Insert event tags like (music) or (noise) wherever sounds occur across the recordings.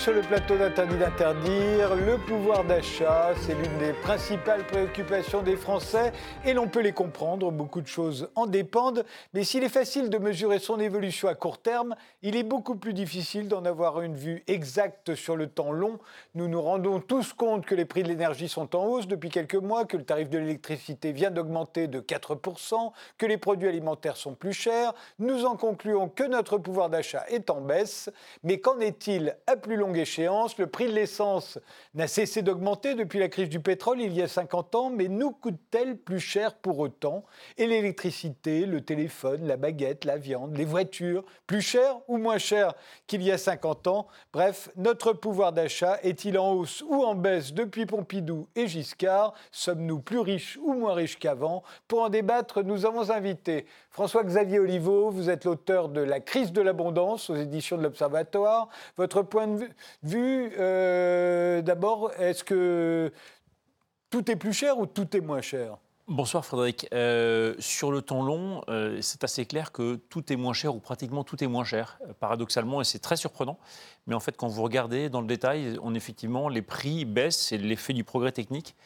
Sur le plateau d'Interdit d'interdire. Le pouvoir d'achat, c'est l'une des principales préoccupations des Français et l'on peut les comprendre. Beaucoup de choses en dépendent. Mais s'il est facile de mesurer son évolution à court terme, il est beaucoup plus difficile d'en avoir une vue exacte sur le temps long. Nous nous rendons tous compte que les prix de l'énergie sont en hausse depuis quelques mois, que le tarif de l'électricité vient d'augmenter de 4%, que les produits alimentaires sont plus chers. Nous en concluons que notre pouvoir d'achat est en baisse. Mais qu'en est-il à plus échéance. Le prix de l'essence n'a cessé d'augmenter depuis la crise du pétrole il y a 50 ans, mais nous coûte-t-elle plus cher pour autant? Et l'électricité, le téléphone, la baguette, la viande, les voitures, plus cher ou moins cher qu'il y a 50 ans? Bref, notre pouvoir d'achat est-il en hausse ou en baisse depuis Pompidou et Giscard? Sommes-nous plus riches ou moins riches qu'avant? Pour en débattre, nous avons invité François-Xavier Oliveau, vous êtes l'auteur de La crise de l'abondance aux éditions de l'Observatoire. Votre point de vue, euh, d'abord, est-ce que tout est plus cher ou tout est moins cher? Bonsoir Frédéric. Euh, sur le temps long, euh, c'est assez clair que tout est moins cher ou pratiquement tout est moins cher, paradoxalement, et c'est très surprenant. Mais en fait, quand vous regardez dans le détail, on, effectivement, les prix baissent, c'est l'effet du progrès technique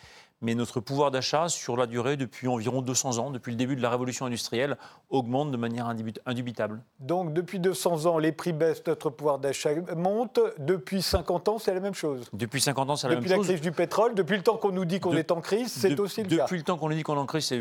mais notre pouvoir d'achat sur la durée depuis environ 200 ans, depuis le début de la révolution industrielle, augmente de manière indubitable. Donc depuis 200 ans, les prix baissent, notre pouvoir d'achat monte. Depuis 50 ans, c'est la même chose. Depuis 50 ans, c'est la même chose. Depuis la crise du pétrole, depuis le temps qu'on nous dit qu'on est en crise, c'est aussi le cas. Depuis le temps qu'on nous dit qu'on est en crise,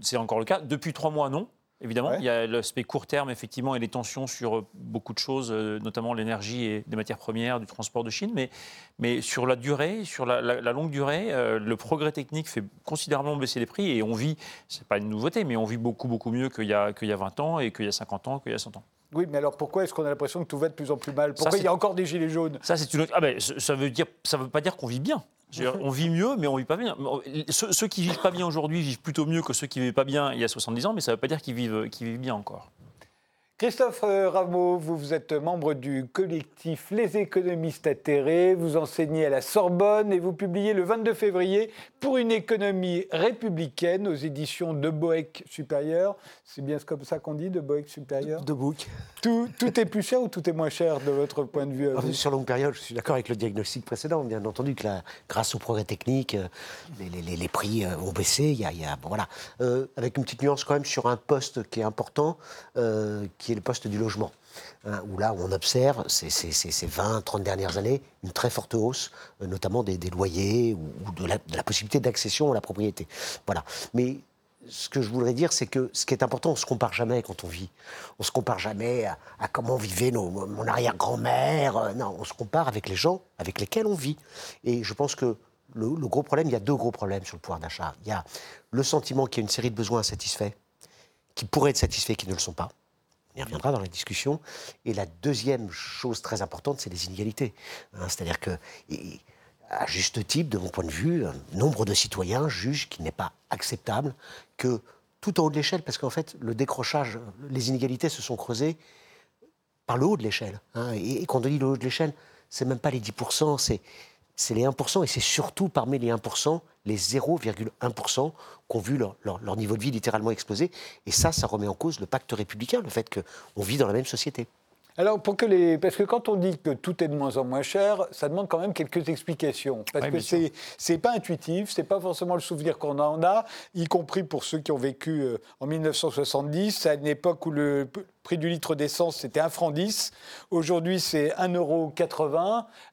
c'est encore le cas. Depuis trois mois, non. Évidemment, il y a l'aspect court terme, effectivement, et les tensions sur euh, beaucoup de choses, euh, notamment l'énergie et des matières premières, du transport de Chine. Mais, mais sur la durée, sur la, longue durée, euh, le progrès technique fait considérablement baisser les prix et on vit, c'est pas une nouveauté, mais on vit beaucoup, beaucoup mieux qu'il y, a, qu'il y a 20 ans et qu'il y a 50 ans, qu'il y a 100 ans. Oui, mais alors pourquoi est-ce qu'on a l'impression que tout va de plus en plus mal? Pourquoi il y a encore des gilets jaunes? Ça, c'est une Ah ben, ça veut dire, ça veut pas dire qu'on vit bien. On vit mieux, mais on vit pas bien. Ceux, qui vivent pas bien aujourd'hui vivent plutôt mieux que ceux qui vivaient pas bien il y a 70 ans, mais ça ne veut pas dire qu'ils vivent, qu'ils vivent bien encore. Christophe euh, Rameau, vous, vous êtes membre du collectif Les économistes atterrés, vous enseignez à la Sorbonne et vous publiez le 22 février pour une économie républicaine aux éditions de Boeck Supérieur. C'est bien comme ça qu'on dit, de Boeck Supérieur De Boeck. Tout, tout, est plus cher ou tout est moins cher de votre point de vue Sur longue période, je suis d'accord avec le diagnostic précédent. Bien entendu que grâce au progrès technique, euh, les, les, prix euh, ont baissé. Il y a, voilà. avec une petite nuance quand même sur un poste qui est important, qui le poste du logement. Hein, où là, on observe ces, 20, 30 dernières années une très forte hausse, euh, notamment des, loyers ou, de, la, possibilité d'accession à la propriété. Voilà. Mais ce que je voudrais dire, c'est que ce qui est important, on ne se compare jamais quand on vit. On ne se compare jamais à, comment vivait nos, mon arrière-grand-mère. Euh, non, on se compare avec les gens avec lesquels on vit. Et je pense que le, le gros problème, il y a deux gros problèmes sur le pouvoir d'achat. Il y a le sentiment qu'il y a une série de besoins insatisfaits, qui pourraient être satisfaits, qui ne le sont pas. On y reviendra dans la discussion. Et la deuxième chose très importante, c'est les inégalités. Hein, c'est-à-dire que, à juste titre, de mon point de vue, un nombre de citoyens jugent qu'il n'est pas acceptable que tout en haut de l'échelle, parce qu'en fait, le décrochage, les inégalités se sont creusées par le haut de l'échelle. Hein, et, quand on dit le haut de l'échelle, c'est même pas les 10%, c'est c'est les 1%, et c'est surtout parmi les 1%, les 0,1% qui ont vu leur, niveau de vie littéralement exploser. Et ça, ça remet en cause le pacte républicain, le fait qu'on vit dans la même société. Alors, pour que les... parce que quand on dit que tout est de moins en moins cher, ça demande quand même quelques explications. Parce que c'est, c'est pas intuitif, c'est pas forcément le souvenir qu'on en a, y compris pour ceux qui ont vécu euh, en 1970, à une époque où le prix du litre d'essence c'était 1 franc 10. Aujourd'hui, c'est 1,80 euro.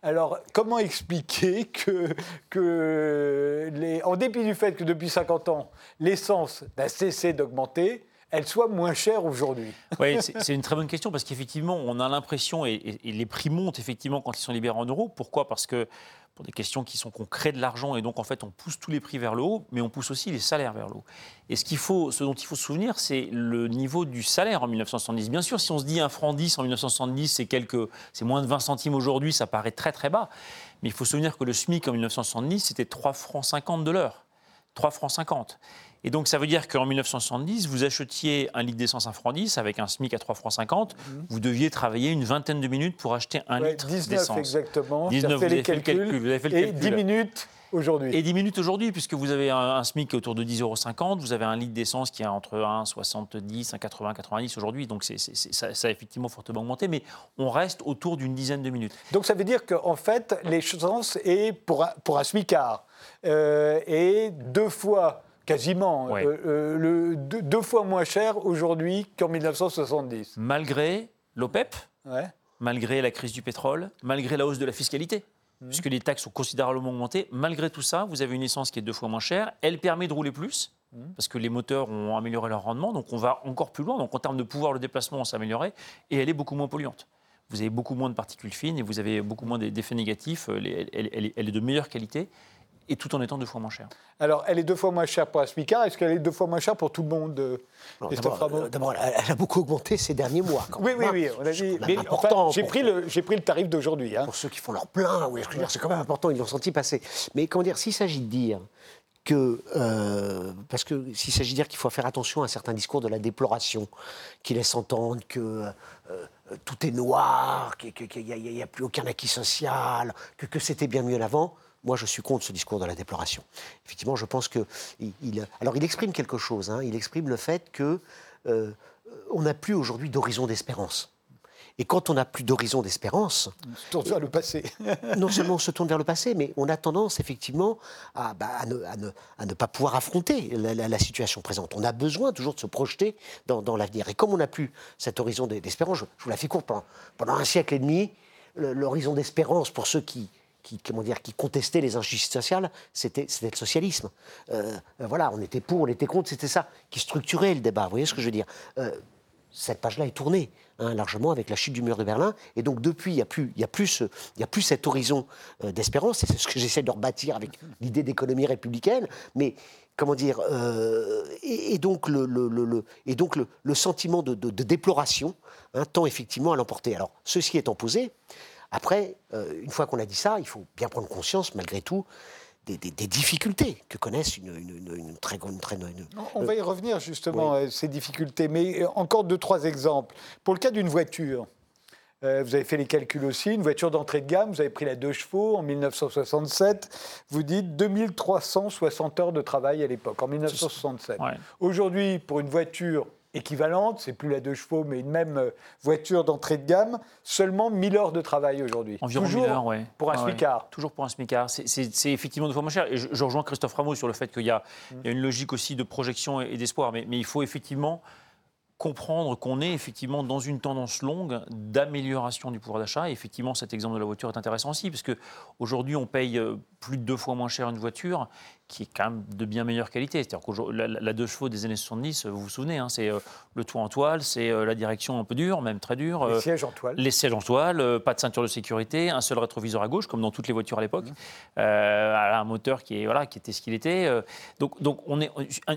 Alors, comment expliquer (laughs) que, que les... en dépit du fait que depuis 50 ans, l'essence n'a cessé d'augmenter, elle soit moins chère aujourd'hui Oui, c'est une très bonne question parce qu'effectivement, on a l'impression, et, les prix montent effectivement quand ils sont libérés en euros. Pourquoi? Parce que pour des questions qui sont qu'on crée de l'argent et donc en fait on pousse tous les prix vers le haut, mais on pousse aussi les salaires vers le haut. Et ce, faut, ce dont il faut se souvenir, c'est le niveau du salaire en 1970. Bien sûr, si on se dit un franc 10 en 1970, c'est, c'est moins de 20 centimes aujourd'hui, ça paraît très très bas. Mais il faut se souvenir que le SMIC en 1970, c'était 3 francs 50 de l'heure. 3 francs 50. Et donc, ça veut dire qu'en 1970, vous achetiez un litre d'essence à franc 10 avec un SMIC à 3 francs 50. Mhm. Vous deviez travailler une vingtaine de minutes pour acheter un litre d'essence. exactement. 19, vous avez fait les calculs. Vous avez fait le et 10 minutes aujourd'hui. Et 10 minutes aujourd'hui, puisque vous avez un, un SMIC qui est autour de 10,50 euros, vous avez un litre d'essence qui est entre 1,70, 1,80, 90 aujourd'hui, donc c'est, c'est- c'est- ça, ça a effectivement fortement augmenté, mais on reste autour d'une dizaine de minutes. Donc ça veut dire qu'en fait, l'essence est pour un, pour un smicard euh, est deux fois, quasiment, Ouais. euh, euh, le, deux, deux fois moins cher aujourd'hui qu'en 1970. Malgré l'OPEP, Ouais. malgré la crise du pétrole, malgré la hausse de la fiscalité, puisque les taxes ont considérablement augmenté, malgré tout ça, vous avez une essence qui est deux fois moins chère. Elle permet de rouler plus, parce que les moteurs ont amélioré leur rendement, donc on va encore plus loin. Donc en termes de pouvoir de déplacement, on s'est amélioré, et elle est beaucoup moins polluante. Vous avez beaucoup moins de particules fines et vous avez beaucoup moins d'effets négatifs. Est- elle est de meilleure qualité, et tout en étant deux fois moins chère. Alors, elle est deux fois moins chère pour un smicard. Est-ce qu'elle est deux fois moins chère pour tout le monde, euh, D'abord, euh, elle elle a beaucoup augmenté ces derniers mois. quand Oui, même, oui, hein. oui. On a dit, enfin, j'ai pris le, j'ai pris le tarif d'aujourd'hui. hein. pour ceux qui font leur plein, oui, je veux dire, c'est quand même important, ils l'ont senti passer. Mais comment dire, s'il s'agit de dire que, euh, parce que s'il s'agit de dire qu'il faut faire attention à un certain discours de la déploration, qui laisse entendre que euh, tout est noir, qu'il n'y a, plus aucun acquis social, que, que c'était bien mieux avant, moi je suis contre ce discours de la déploration. Effectivement, je pense que... Il, il- alors il exprime quelque chose, hein, il exprime le fait que euh, on n'a plus aujourd'hui d'horizon d'espérance. Et quand on n'a plus d'horizon d'espérance, On se tourne vers le passé. (laughs) non seulement on se tourne vers le passé, mais on a tendance effectivement à, bah, à ne, à ne- à ne pas pouvoir affronter la, la- la situation présente. On a besoin toujours de se projeter dans, dans l'avenir. Et comme on n'a plus cet horizon d'e- d'espérance, je, je vous la fais courte, pendant, pendant un siècle et demi, l'horizon d'espérance pour ceux qui, qui, comment dire, qui contestaient les injustices sociales, c'était le socialisme. Euh, euh, voilà, on était pour, on était contre, c'était ça qui structurait le débat. Vous voyez ce que je veux dire Euh, cette page-là est tournée hein, largement avec la chute du mur de Berlin. Et donc depuis, il n'y a, plus- a, a plus cet horizon euh, d'espérance. C'est ce que (laughs) j'essaie de rebâtir avec l'idée d'économie républicaine. Mais comment dire et, donc le, et donc le, sentiment de déploration hein, tend effectivement à l'emporter. Alors ceci étant posé, après, euh, une fois qu'on a dit ça, il faut bien prendre conscience malgré tout des, des- des difficultés que connaissent une, une- une- une très grande... très- une- On va y revenir justement à ces difficultés, mais euh, encore deux, trois exemples. Pour le cas d'une voiture, euh, vous avez fait les calculs aussi, une voiture d'entrée de gamme, vous avez pris la 2 chevaux en 1967, vous dites 2360 heures de travail à l'époque, en 1967. Ouais. Aujourd'hui, pour une voiture équivalente, c'est plus la 2 chevaux, mais une même euh, voiture d'entrée de gamme, seulement 1000 heures de travail aujourd'hui. Environ Toujours 1000 heures, ouais. pour un Ah ouais. smicard. Toujours pour un smicard. C'est- effectivement deux fois moins cher. Et je, je rejoins Christophe Rameau sur le fait qu'il y, a il y a une logique aussi de projection et, et d'espoir. Mais, mais il faut effectivement comprendre qu'on est effectivement dans une tendance longue d'amélioration du pouvoir d'achat. Et effectivement, cet exemple de la voiture est intéressant aussi, parce qu'aujourd'hui, on paye euh, plus de deux fois moins cher une voiture qui est quand même de bien meilleure qualité. C'est-à-dire que la, la deux chevaux des années 70, vous vous souvenez, hein, c'est euh, le toit en toile, c'est euh, la direction un peu dure, même très dure. Les euh, sièges en toile. les sièges en toile, pas de ceinture de sécurité, un seul rétroviseur à gauche, comme dans toutes les voitures à l'époque, Mmh. Un moteur qui, est, voilà, qui était ce qu'il était. donc, donc on est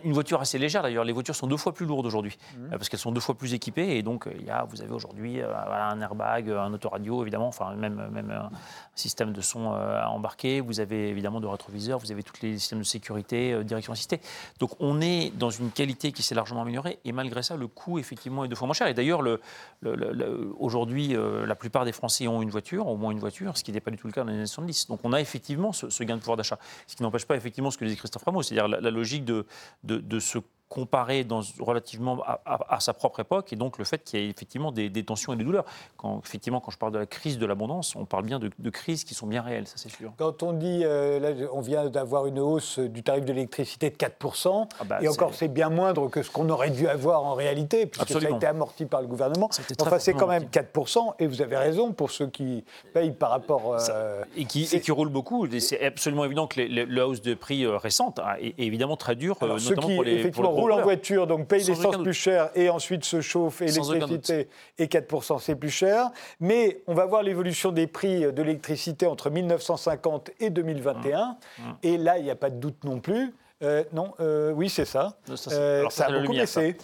une voiture assez légère d'ailleurs. Les voitures sont deux fois plus lourdes aujourd'hui Mmh. parce qu'elles sont deux fois plus équipées et donc il y a, vous avez aujourd'hui voilà, un airbag, un autoradio évidemment, enfin même même un système de son embarqué. Vous avez évidemment de rétroviseurs, vous avez tous les systèmes de sécurité, euh, direction assistée. Donc on est dans une qualité qui s'est largement améliorée et malgré ça le coût effectivement est deux fois moins cher. Et d'ailleurs le, le- le- le- aujourd'hui euh, la plupart des Français ont une voiture, au moins une voiture, ce qui n'est pas du tout le cas dans les années 70. Donc on a effectivement ce, ce gain de pouvoir d'achat. Ce qui n'empêche pas effectivement ce que disait Christophe Rameau, c'est-à-dire la, logique de, de, de se comparer dans, relativement à, à- à sa propre époque et donc le fait qu'il y ait effectivement des, des tensions et des douleurs. Quand, effectivement, quand je parle de la crise de l'abondance, on parle bien de, de crises qui sont bien réelles, ça c'est sûr. Quand on dit, euh, là, on vient d'avoir une hausse du tarif de l'électricité de 4%, Ah bah, et encore c'est- bien moindre que ce qu'on aurait dû avoir en réalité, puisque ça a Absolument. été amorti par le gouvernement. Enfin, c'est quand même 4%, et vous avez raison pour ceux qui payent par rapport... euh, et qui, et qui roule beaucoup. C'est absolument évident que la hausse de prix euh, récente hein, est, évidemment très dure, euh, ceux notamment qui pour les, effectivement roulent en voiture, donc aucun l'essence plus cher et ensuite se aucun électricité et 4% c'est plus cher. Mais on va voir l'évolution des prix de l'électricité entre 1950 et 2021. Mmh. Et là, il n'y a pas de doute non plus. Euh, non, euh, oui, c'est ça. Ça, c'est- Euh, alors, ça, ça a c'est la beaucoup lumière, ça. baissé.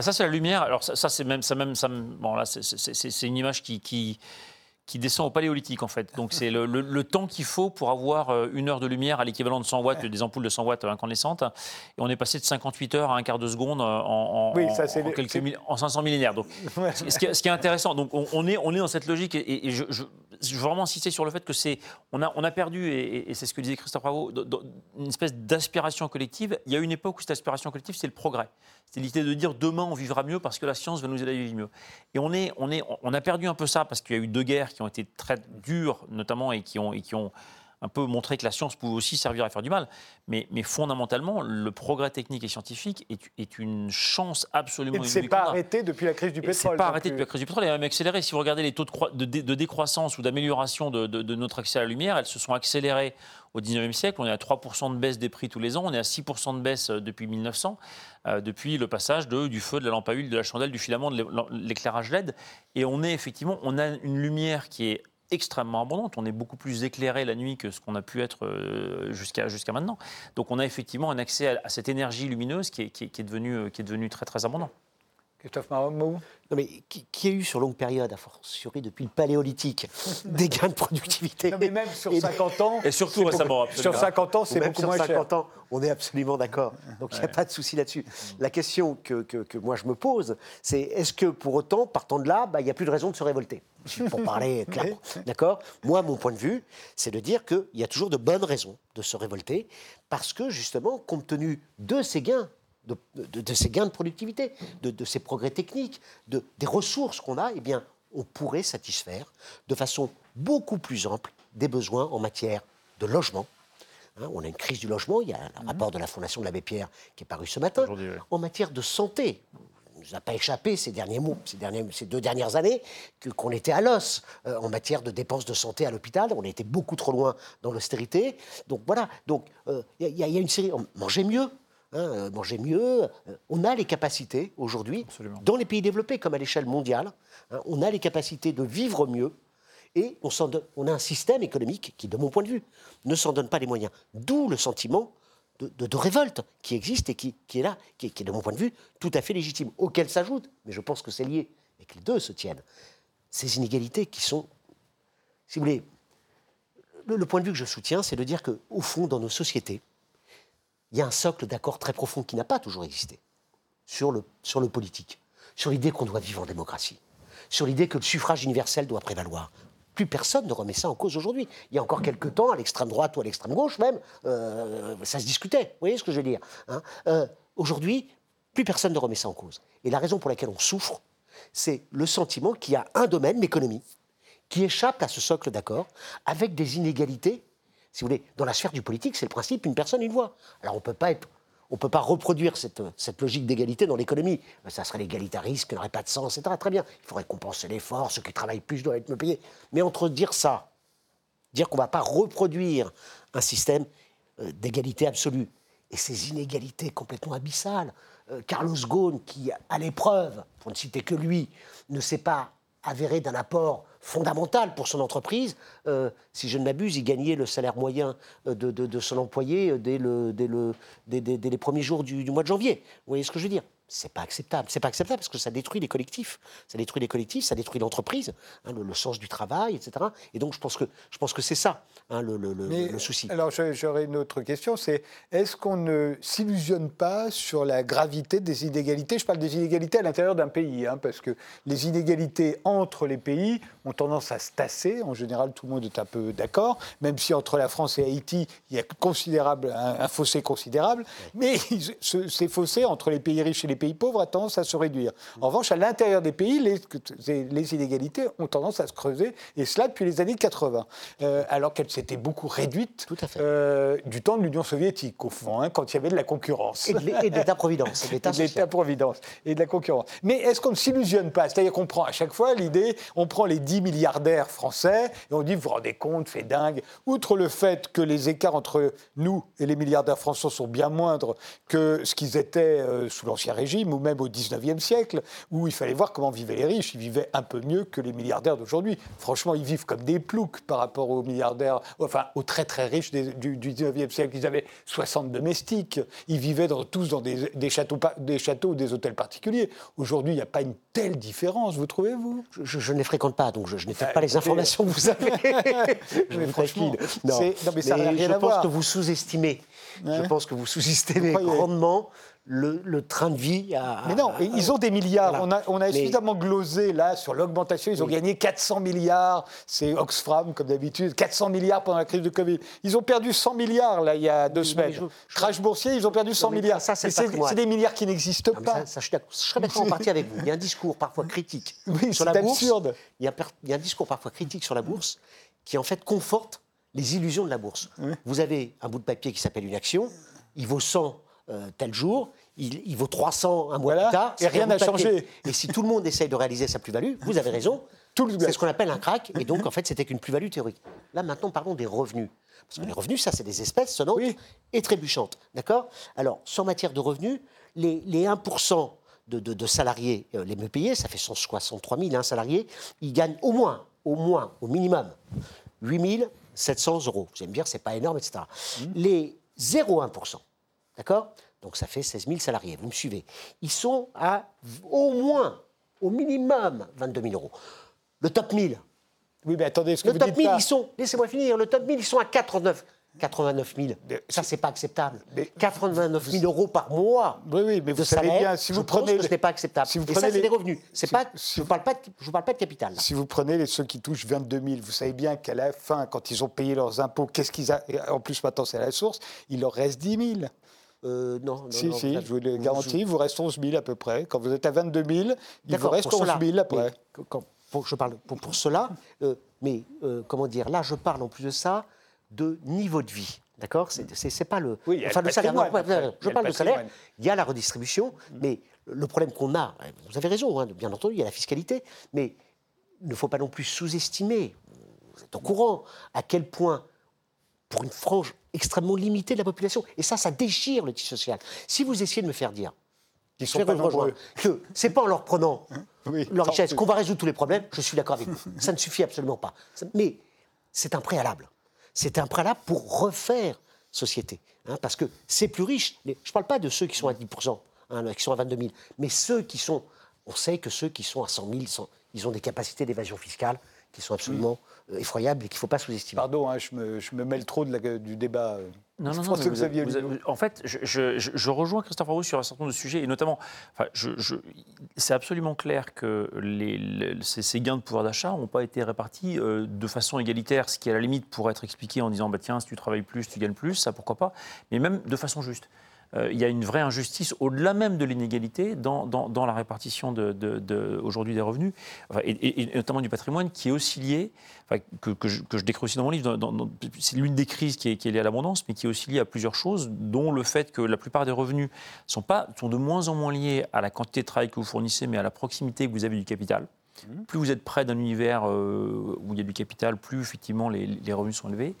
Ça, c'est la lumière. Alors, ça, c'est même, ça, même, ça, bon, là, c'est- une image qui, qui, qui descend au paléolithique en fait. Donc c'est le, temps qu'il faut pour avoir euh, une heure de lumière à l'équivalent de 100 watts, des ampoules de 100 watts incandescentes. Et on est passé de 58 heures à un quart de seconde en, en, quelques en 500 millénaires. Donc, ce, qui est, intéressant, donc on, est, on est dans cette logique et, je, je, veux vraiment insister sur le fait que c'est on a, on a perdu et, c'est ce que disait Christophe Bravo, une espèce d'aspiration collective. Il y a une époque où cette aspiration collective c'est le progrès. C'est l'idée de dire demain on vivra mieux parce que la science va nous aider à vivre mieux. Et on est, on est, on a perdu un peu ça parce qu'il y a eu deux guerres qui ont été très dures, notamment, et qui ont, et qui ont un peu montré que la science pouvait aussi servir à faire du mal. Mais, mais fondamentalement, le progrès technique et scientifique est, est une chance absolument. Il ne s'est pas arrêté depuis la crise du pétrole. Il ne s'est pas arrêté depuis la crise du pétrole. Il a même accéléré. Si vous regardez les taux de, de, décroissance ou d'amélioration de, de, notre accès à la lumière, elles se sont accélérées au 19e siècle. On est à 3% de baisse des prix tous les ans. On est à 6% de baisse euh, depuis 1900, euh, depuis le passage de, du feu, de la lampe à huile, de la chandelle, du filament, de l'éclairage LED. Et on est effectivement, on a une lumière qui est extrêmement abondante. On est beaucoup plus éclairé la nuit que ce qu'on a pu être euh, jusqu'à maintenant. Donc on a effectivement un accès à, cette énergie lumineuse qui est, qui, est, devenue, qui est devenue très très abondant. Christophe Non mais qui, a eu sur longue période, à fortiori depuis le paléolithique, (laughs) des gains de productivité non mais même sur 50 ans. Et surtout récemment. Sur 50 ans, c'est beaucoup sur moins 50 ans, on est absolument d'accord. Donc il n'y a pas de souci là-dessus. La question que, que, moi je me pose, c'est est-ce que pour autant, partant de là, bah, il n'y a plus de raison de se révolter? Pour parler (laughs) clairement. D'accord? Moi, mon point de vue, c'est de dire qu'il y a toujours de bonnes raisons de se révolter, parce que justement, compte tenu de ces gains, de, ces gains de productivité, de, ces progrès techniques, de, des ressources qu'on a, eh bien, on pourrait satisfaire de façon beaucoup plus ample des besoins en matière de logement. Hein, on a une crise du logement, il y a un mhm. rapport de la Fondation de l'Abbé Pierre qui est paru ce matin. En matière de santé, nous a pas échappé ces, derniers ces, derniers, ces deux dernières années qu'on était à l'os euh, en matière de dépenses de santé à l'hôpital. On été beaucoup trop loin dans l'austérité. Donc voilà, donc euh, il y, y, a une série. Manger mieux, Hein, euh, manger mieux. Euh, on a les capacités aujourd'hui, dans les pays développés comme à l'échelle mondiale, hein, on a les capacités de vivre mieux. Et on, on, a un système économique qui, de mon point de vue, ne s'en donne pas les moyens. D'où le sentiment de, révolte qui existe et qui, est là, qui, est, de mon point de vue, tout à fait légitime, auquel s'ajoute, mais je pense que c'est lié et que les deux se tiennent, ces inégalités qui sont, si vous voulez, le, le point de vue que je soutiens, c'est de dire qu'au fond, dans nos sociétés, il y a un socle d'accord très profond qui n'a pas toujours existé sur le, politique, sur l'idée qu'on doit vivre en démocratie, sur l'idée que le suffrage universel doit prévaloir. Plus personne ne remet ça en cause aujourd'hui. Il y a encore quelques temps, à l'extrême droite ou à l'extrême gauche même, euh, ça se discutait. Vous voyez ce que je veux dire hein? Euh, Aujourd'hui, plus personne ne remet ça en cause. Et la raison pour laquelle on souffre, c'est le sentiment qu'il y a un domaine, l'économie, qui échappe à ce socle d'accord, avec des inégalités si vous dans la sphère du politique, c'est le principe une personne, une voix. Alors on ne peut pas reproduire cette, logique d'égalité dans l'économie. Ça serait l'égalitarisme qui n'aurait pas de sens, etc. Très bien. Il faudrait compenser l'effort, ceux qui travaillent plus doivent être mieux payés. Mais entre dire ça, dire qu'on ne va pas reproduire un système euh, d'égalité absolue, et ces inégalités complètement abyssales, euh, Carlos Ghosn, qui, à l'épreuve, pour ne citer que lui, ne s'est pas avéré d'un apport fondamental pour son entreprise. Euh, si je ne m'abuse, il gagnait le salaire moyen euh, de, son employé euh, dès, le, dès, le, les premiers jours du, du mois de janvier. Vous voyez ce que je veux dire? C'est pas acceptable. C'est pas acceptable parce que ça détruit les collectifs. Ça détruit les collectifs, ça détruit l'entreprise, hein, le, sens du travail, etc. Et donc je pense que je pense que c'est ça hein, le, le, souci. Alors j'aurais une autre question, c'est est-ce qu'on ne s'illusionne pas sur la gravité des inégalités? Je parle des inégalités à l'intérieur d'un pays, hein, parce que les inégalités entre les pays ont tendance à se tasser. En général, tout le monde est un peu d'accord, même si entre la France et Haïti, il y a considérable, un, fossé considérable. Mais (laughs) ces fossés entre les pays riches et les pays pauvres a tendance à se réduire. En revanche, à l'intérieur des pays, les, les, inégalités ont tendance à se creuser, et cela depuis les années 80, euh, alors qu'elles s'étaient beaucoup réduites Tout à fait. Euh, du temps de l'Union soviétique, au fond, hein, quand il y avait de la concurrence. Et de l'État-providence. Et de (laughs) l'État-providence, et de la concurrence. Mais est-ce qu'on ne s'illusionne pas? C'est-à-dire qu'on prend à chaque fois l'idée, on prend les 10 milliardaires français, et on dit, vous vous rendez compte, fait dingue, outre le fait que les écarts entre nous et les milliardaires français sont bien moindres que ce qu'ils étaient euh, sous l'Ancien Régime, Régime, ou même au 19e siècle, où il fallait voir comment vivaient les riches. Ils vivaient un peu mieux que les milliardaires d'aujourd'hui. Franchement, ils vivent comme des ploucs par rapport aux milliardaires, enfin aux très très riches du, 19e siècle. Ils avaient 60 domestiques. Ils vivaient tous dans des, châteaux, des châteaux ou des hôtels particuliers. Aujourd'hui, il n'y a pas une telle différence, vous trouvez, vous Je, ne les fréquente pas, donc je, n'ai peut-être pas les informations que vous (laughs) avez. je franchement, non. non. mais ça n'a rien à voir. Je pense que vous sous-estimez. Je pense que vous sous-estimez grandement le, train de vie à. Mais non, ils ont des milliards. On a, on a suffisamment glosé là sur l'augmentation. Ils ont gagné 400 milliards. C'est Oxfam, comme d'habitude. 400 milliards pendant la crise de Covid. Ils ont perdu 100 milliards là, il y a deux semaines. Crash boursier, ils ont perdu 100 milliards. Ça, c'est des milliards qui n'existent pas. Ça, je, serais d'accord en partie avec vous. Il y a un discours parfois critique sur la bourse. Absurde. Il y, a, il y a un discours parfois critique sur la bourse qui en fait conforte les illusions de la bourse. Vous avez un bout de papier qui s'appelle une action, il vaut 100 euh, tel jour, il, vaut 300 un mois plus tard. Et rien n'a changé. Et si tout le monde essaye de réaliser sa plus-value, vous avez raison, c'est ce qu'on appelle un crack. Et donc, en fait, c'était qu'une plus-value théorique. Là, maintenant, parlons des revenus. Parce que les revenus, ça, c'est des espèces sonnantes et trébuchantes. D'accord? Alors, sans matière de revenus, les, 1% de, salariés, euh, les mieux payés, ça fait 163 000 un salarié, ils gagnent au moins, au moins, au minimum, 8 700 euros. Vous allez me dire, c'est pas énorme, etc. Mmh. Les 0,1%, d'accord? Donc ça fait 16 000 salariés, vous me suivez. Ils sont à au moins, au minimum, 22 000 euros. Le top 1000. Oui, mais attendez, ce que le top 1000, ils sont, laissez-moi finir, le top 1000, ils sont à 89. 89 000. Ça, c'est pas acceptable. 89 000 euros par mois. Oui, oui, mais vous savez bien, si vous prenez. ce n'est pas acceptable. Si vous prenez Et ça, c'est des revenus. C'est pas, je ne parle, pas de, je parle pas de capital. Si vous prenez les, ceux qui touchent 22 000, vous savez bien qu'à la fin, quand ils ont payé leurs impôts, qu'est-ce qu'ils a... En plus, maintenant, c'est la source, il leur reste 10 000. Euh, non, non, si, si, je vous le garantis, il vous reste 11 000 à peu près. Quand vous êtes à 22 000, il vous reste 11 000 après. quand, pour, je parle pour, pour cela, euh, mais euh, comment dire, là, je parle en plus de ça de niveau de vie. D'accord? C'est pas le. Oui, enfin, le, salaire. je parle de salaire. Il y a la redistribution, mais le problème qu'on a, vous avez raison, hein, bien entendu, il y a la fiscalité, mais il ne faut pas non plus sous-estimer, vous êtes au courant, à quel point, pour une frange extrêmement limitée de la population, et ça, ça déchire le tissu social. Si vous essayez de me faire dire Ils sont pas que c'est pas en leur prenant hein? Leur richesse qu'on va résoudre tous les problèmes, je suis d'accord avec vous. Ça ne suffit absolument pas. Mais c'est un préalable c'est un préalable pour refaire société. Hein, parce que c'est plus riche. Je ne parle pas de ceux qui sont à 10%, hein, qui sont à 22 000, mais ceux qui sont. On sait que ceux qui sont à 100 000, ils ont des capacités d'évasion fiscale qui sont absolument euh, effroyables et qu'il ne faut pas sous-estimer. Pardon, hein, je, me, je, me, mêle trop de du débat. Non, non, non. en fait, je, je, rejoins Christophe Arbaud sur un certain nombre de sujets, et notamment, enfin, c'est absolument clair que les, ces, gains de pouvoir d'achat n'ont pas été répartis euh, de façon égalitaire, ce qui, à la limite, pourrait être expliqué en disant bah, tiens, si tu travailles plus, tu gagnes plus, ça pourquoi pas, mais même de façon juste. Euh, il y a une vraie injustice au-delà même de l'inégalité dans, dans, la répartition de, de, aujourd'hui des revenus, et, notamment du patrimoine, qui est aussi lié, que, que, je, que, je, décris aussi dans mon livre, c'est l'une des crises qui est, qui est, liée à l'abondance, mais qui est aussi liée à plusieurs choses, dont le fait que la plupart des revenus sont, pas, sont de moins en moins liés à la quantité de travail que vous fournissez, mais à la proximité que vous avez du capital. Mmh. Plus vous êtes près d'un univers euh, où il y a du capital, plus effectivement les, les revenus sont élevés.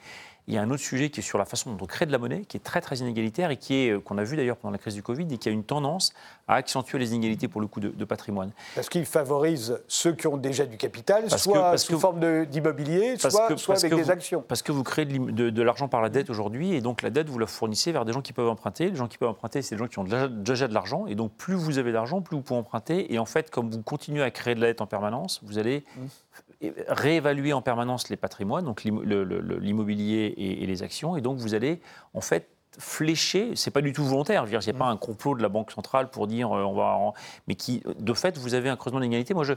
Il y a un autre sujet qui est sur la façon dont on crée de la monnaie, qui est très très inégalitaire et qui est euh, qu'on a vu d'ailleurs pendant la crise du Covid et qui a une tendance à accentuer les inégalités pour le coup de, patrimoine. Parce qu'il favorise ceux qui ont déjà du capital, soit sous forme d'immobilier, soit, soit avec des actions. Parce que vous créez de, l'argent par la dette aujourd'hui et donc la dette vous la fournissez vers des gens qui peuvent emprunter. Les gens qui peuvent emprunter, c'est des gens qui ont déjà, déjà de l'argent et donc plus vous avez d'argent, plus vous pouvez emprunter et en fait comme vous continuez à créer de la dette en permanence, vous allez mmh réévaluer en permanence les patrimoines, donc l'immobilier et, les actions, et donc vous allez en fait flécher, c'est pas du tout volontaire, il n'y a pas un complot de la Banque centrale pour dire euh, on va, mais qui, de fait, vous avez un creusement d'inégalité. Moi, je,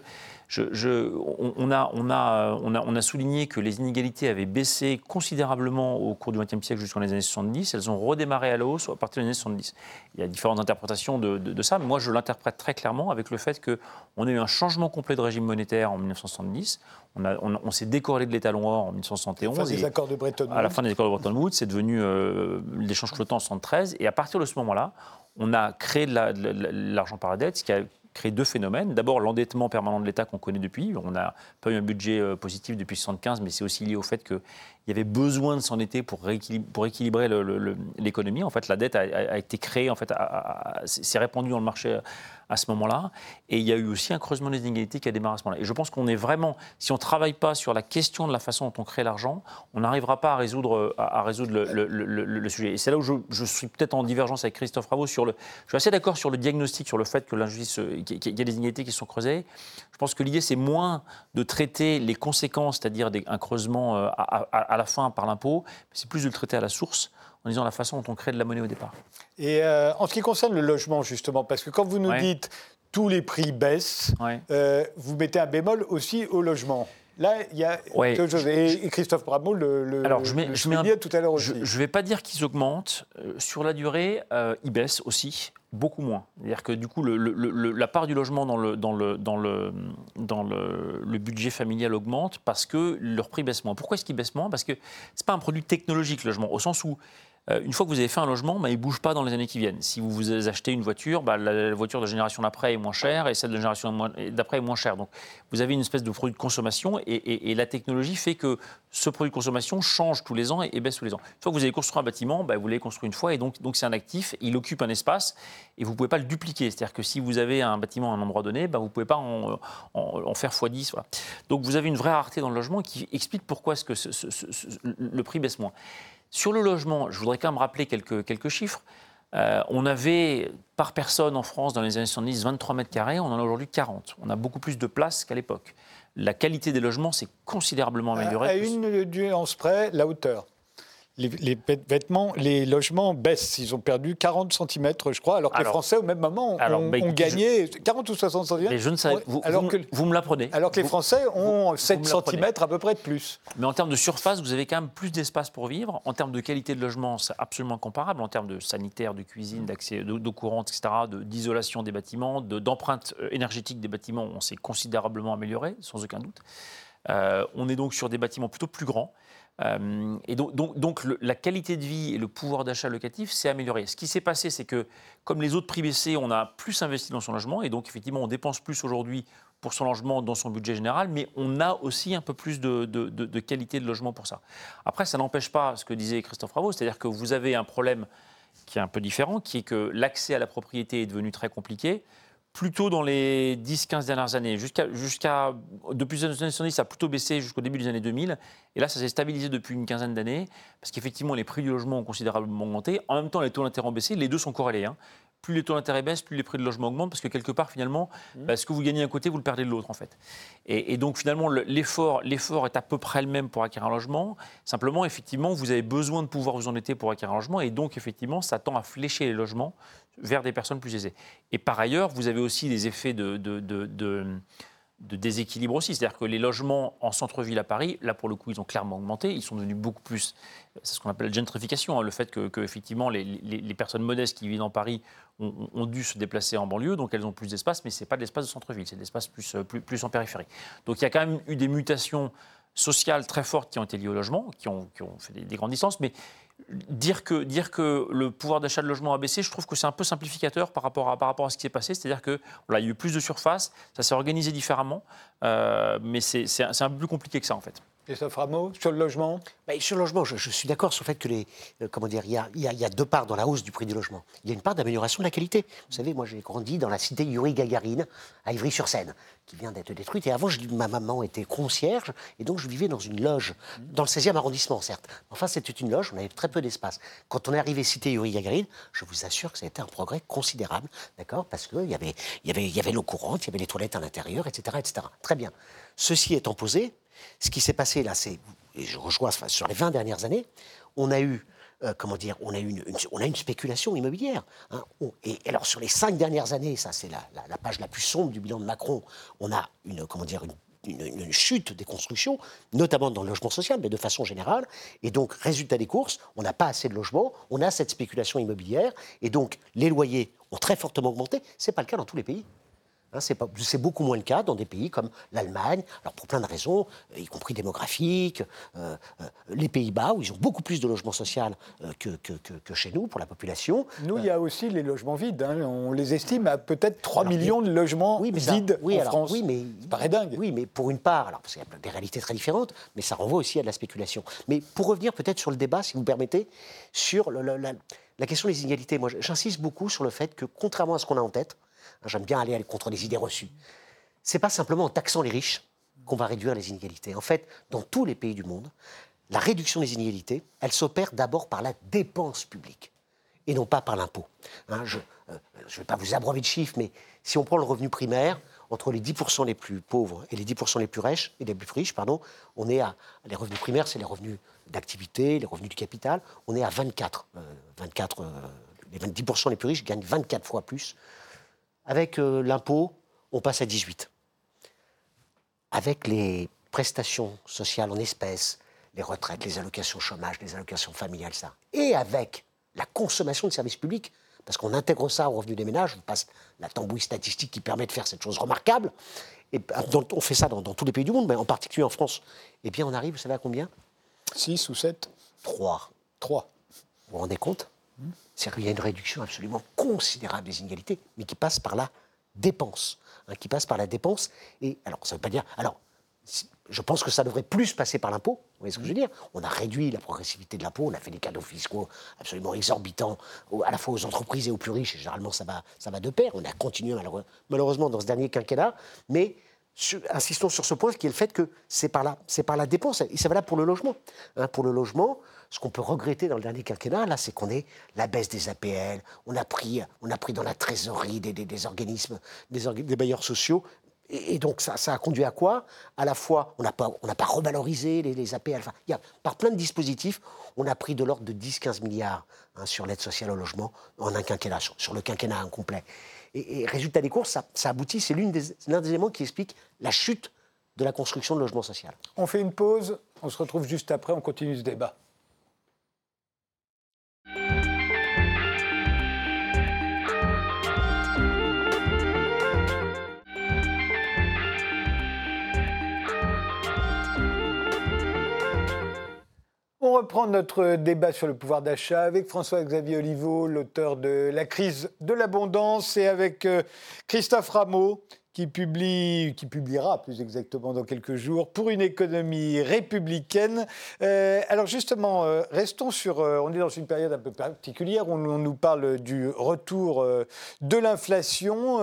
je, on, a, on, a, on, a, on a souligné que les inégalités avaient baissé considérablement au cours du XXe siècle jusqu'en les années 70. Elles ont redémarré à la hausse à partir des années 70. Il y a différentes interprétations de, de, ça, mais moi je l'interprète très clairement avec le fait qu'on a eu un changement complet de régime monétaire en 1970. On, on, s'est décorrélé de l'étalon or en 1971. À la fin des accords de Bretton Woods. À la fin des accords de Bretton Woods, c'est devenu euh, l'échange flottant en 1973. Et à partir de ce moment-là, on a créé de l'argent par la dette, ce qui a créé deux phénomènes. D'abord, l'endettement permanent de l'État qu'on connaît depuis. On n'a pas eu un budget euh, positif depuis 1975, mais c'est aussi lié au fait qu'il y avait besoin de s'endetter pour, pour équilibrer l'économie. En fait, la dette a, été créée, en fait, s'est répandue dans le marché à ce moment-là. Et il y a eu aussi un creusement des inégalités qui a démarré à ce moment-là. Et je pense qu'on est vraiment, si on ne travaille pas sur la question de la façon dont on crée l'argent, on n'arrivera pas à résoudre, à, le, sujet. Et c'est là où je, suis peut-être en divergence avec Christophe Raveau. Je suis assez d'accord sur le diagnostic, sur le fait que l'injustice, euh, qu'il y a des inégalités qui sont creusées. Je pense que l'idée, c'est moins de traiter les conséquences, c'est-à-dire un creusement euh, à, la fin par l'impôt, c'est plus de le traiter à la source en disant la façon dont on crée de la monnaie au départ. Et euh, en ce qui concerne le logement, justement, parce que quand vous nous dites tous les prix baissent, euh, vous mettez un bémol aussi au logement. Là, il y a quelque chose. Et Christophe Bramont le, le, Alors, je mets, je tout à l'heure aussi. Je ne vais pas dire qu'ils augmentent. Euh, sur la durée, ils baissent aussi, beaucoup moins. C'est-à-dire que du coup, la part du logement dans le, dans, le, dans, le, dans le, budget familial augmente parce que leur prix baisse moins. Pourquoi est-ce qu'ils baissent moins? Parce que ce n'est pas un produit technologique, le logement, au sens où une fois que vous avez fait un logement, bah, il ne bouge pas dans les années qui viennent. Si vous vous achetez une voiture, bah, la, voiture de génération d'après est moins chère et celle de génération d'après est moins chère. Donc vous avez une espèce de produit de consommation et, la technologie fait que ce produit de consommation change tous les ans et, baisse tous les ans. Une fois que vous avez construit un bâtiment, bah, vous l'avez construit une fois et donc c'est un actif, il occupe un espace et vous ne pouvez pas le dupliquer. C'est-à-dire que si vous avez un bâtiment à un endroit donné, vous ne pouvez pas en, faire x10. Donc vous avez une vraie rareté dans le logement qui explique pourquoi le prix baisse moins. Sur le logement, je voudrais quand même rappeler quelques, quelques chiffres. Euh, on avait par personne en France dans les années 70 23 mètres carrés, on en a aujourd'hui 40. On a beaucoup plus de place qu'à l'époque. La qualité des logements s'est considérablement améliorée. À, une nuance près, la hauteur les, vêtements, les logements baissent. Ils ont perdu 40 cm, je crois, alors que les Français, au même moment, ont, bah, gagné 40 ou 60 cm. Mais je ne sais, vous, alors vous, que, vous me l'apprenez. Alors que les Français ont 7 cm à peu près de plus. Mais en termes de surface, vous avez quand même plus d'espace pour vivre. En termes de qualité de logement, c'est absolument comparable. En termes de sanitaire, de cuisine, d'accès d'eau courante, etc., d'isolation des bâtiments, d'empreinte euh, énergétique des bâtiments, on s'est considérablement amélioré, sans aucun doute. Euh, on est donc sur des bâtiments plutôt plus grands. Euh, et donc, donc, la qualité de vie et le pouvoir d'achat locatif s'est amélioré. Ce qui s'est passé, c'est que comme les autres prix baissaient, on a plus investi dans son logement et donc effectivement on dépense plus aujourd'hui pour son logement dans son budget général, mais on a aussi un peu plus de, qualité de logement pour ça. Après, ça n'empêche pas ce que disait Christophe Ravo, c'est-à-dire que vous avez un problème qui est un peu différent, qui est que l'accès à la propriété est devenu très compliqué plutôt dans les 10-15 dernières années. Jusqu'à, jusqu'à, depuis les années 70, ça a plutôt baissé jusqu'au début des années 2000. Et là, ça s'est stabilisé depuis une quinzaine d'années, parce qu'effectivement, les prix du logement ont considérablement augmenté. En même temps, les taux d'intérêt ont baissé. Les deux sont corrélés. Hein. Plus les taux d'intérêt baissent, plus les prix de logement augmentent, parce que quelque part, finalement, mmh. bah, ce que vous gagnez d'un côté, vous le perdez de l'autre, en fait. Et, donc, finalement, l'effort, l'effort est à peu près le même pour acquérir un logement. Simplement, effectivement, vous avez besoin de pouvoir vous endetter pour acquérir un logement. Et donc, effectivement, ça tend à flécher les logements vers des personnes plus aisées. Et par ailleurs, vous avez aussi des effets de, déséquilibre aussi. C'est-à-dire que les logements en centre-ville à Paris, là pour le coup, ils ont clairement augmenté. Ils sont devenus beaucoup plus. C'est ce qu'on appelle la gentrification, hein, le fait que, effectivement les, personnes modestes qui vivent dans Paris ont, dû se déplacer en banlieue, donc elles ont plus d'espace, mais ce n'est pas de l'espace de centre-ville, c'est de l'espace plus, plus, en périphérie. Donc il y a quand même eu des mutations sociales très fortes qui ont été liées au logement, qui ont, qui ont fait des, des grandes distances, mais dire que, dire que le pouvoir d'achat de logement a baissé, je trouve que c'est un peu simplificateur par rapport à, par rapport à ce qui s'est passé. C'est-à-dire qu'il y a eu plus de surface, ça s'est organisé différemment, euh, mais c'est un peu plus compliqué que ça en fait. Christophe Rameau, sur le logement? Bah, Sur le logement, je, suis d'accord sur le fait que les, euh, comment dire, il y, a, deux parts dans la hausse du prix du logement. Il y a une part d'amélioration de la qualité. Vous savez, moi j'ai grandi dans la cité Yuri Gagarine, à Ivry-sur-Seine, qui vient d'être détruite. Et avant, ma maman était concierge, et donc je vivais dans une loge, dans le 16e arrondissement, certes. Enfin, c'était une loge, on avait très peu d'espace. Quand on est arrivé cité Yuri Gagarine, je vous assure que ça a été un progrès considérable, d'accord? Parce qu'il y avait, y avait, y avait l'eau courante, il y avait les toilettes à l'intérieur, etc., etc. Très bien. Ceci étant posé, ce qui s'est passé là, c'est, et je rejoins sur les 20 dernières années, on a eu euh, comment dire, on a une, on a une spéculation immobilière. Hein. et, alors sur les cinq dernières années, ça c'est la, la, page la plus sombre du bilan de Macron, on a une, comment dire, une, une, chute des constructions, notamment dans le logement social, mais de façon générale. Et donc, résultat des courses, on n'a pas assez de logements, on a cette spéculation immobilière, et donc les loyers ont très fortement augmenté. Ce n'est pas le cas dans tous les pays. Hein, c'est beaucoup moins le cas dans des pays comme l'Allemagne, alors pour plein de raisons, y compris démographiques, euh, euh, les Pays-Bas, où ils ont beaucoup plus de logements sociaux euh, que, que, chez nous, pour la population. Nous, il y a aussi les logements vides. Hein. On les estime à peut-être 3 millions de logements vides en France. Oui, mais, ça paraît dingue. Oui, mais pour une part, alors parce qu'il y a des réalités très différentes, mais ça renvoie aussi à de la spéculation. Mais pour revenir peut-être sur le débat, si vous permettez, sur la, la question des inégalités, moi j'insiste beaucoup sur le fait que, contrairement à ce qu'on a en tête, J'aime bien aller contre les idées reçues. C'est pas simplement en taxant les riches qu'on va réduire les inégalités. En fait, dans tous les pays du monde, la réduction des inégalités, elle s'opère d'abord par la dépense publique et non pas par l'impôt. Hein, je ne euh, vais pas vous abreuver de chiffres, mais si on prend le revenu primaire, entre les 10% les plus pauvres et les 10% les plus riches, les plus riches, pardon, on est à les revenus primaires, c'est les revenus d'activité, les revenus du capital, on est à 24. 24 euh, euh, les 10% les plus riches gagnent 24 fois plus avec euh, l'impôt, on passe à 18. Avec les prestations sociales en espèces, les retraites, les allocations chômage, les allocations familiales, ça. Et avec la consommation de services publics, parce qu'on intègre ça au revenu des ménages, on passe la tambouille statistique qui permet de faire cette chose remarquable. Et bah, on fait ça dans, tous les pays du monde, mais en particulier en France. Eh bien, on arrive, vous savez à combien? 6 ou 7 3. 3. Vous vous rendez compte? C'est qu'il y a une réduction absolument considérable des inégalités, mais qui passe par la dépense. Hein, qui passe par la dépense. Et alors, ça ne veut pas dire. Alors, je pense que ça devrait plus passer par l'impôt. Vous voyez ce que je veux dire? On a réduit la progressivité de l'impôt, on a fait des cadeaux fiscaux absolument exorbitants, à la fois aux entreprises et aux plus riches, et généralement ça va, ça va de pair. On a continué malheureusement dans ce dernier quinquennat, mais insistons sur ce point, qui est le fait que c'est par, la, par la dépense, et ça va là pour le logement. Hein, pour le logement, ce qu'on peut regretter dans le dernier quinquennat, là, c'est qu'on ait la baisse des APL, on a pris, on a pris dans la trésorerie des, organismes, des, bailleurs sociaux, et, donc ça, a conduit à quoi? À la fois, on n'a pas, pas revalorisé les, APL, par plein de dispositifs, on a pris de l'ordre de 10-15 milliards hein, sur l'aide sociale au logement en un quinquennat, sur, le quinquennat incomplet. Et, résultat des courses, ça, ça aboutit, c'est l'un des, des éléments qui explique la chute de la construction de logement social. On fait une pause, on se retrouve juste après, on continue ce débat. On reprend notre débat sur le pouvoir d'achat avec François-Xavier Oliveau, l'auteur de La crise de l'abondance, et avec euh, Christophe Rameau, qui, publie, qui publiera plus exactement dans quelques jours, pour une économie républicaine. Euh, alors justement, euh, restons sur... Euh, on est dans une période un peu particulière où on, nous parle du retour de l'inflation.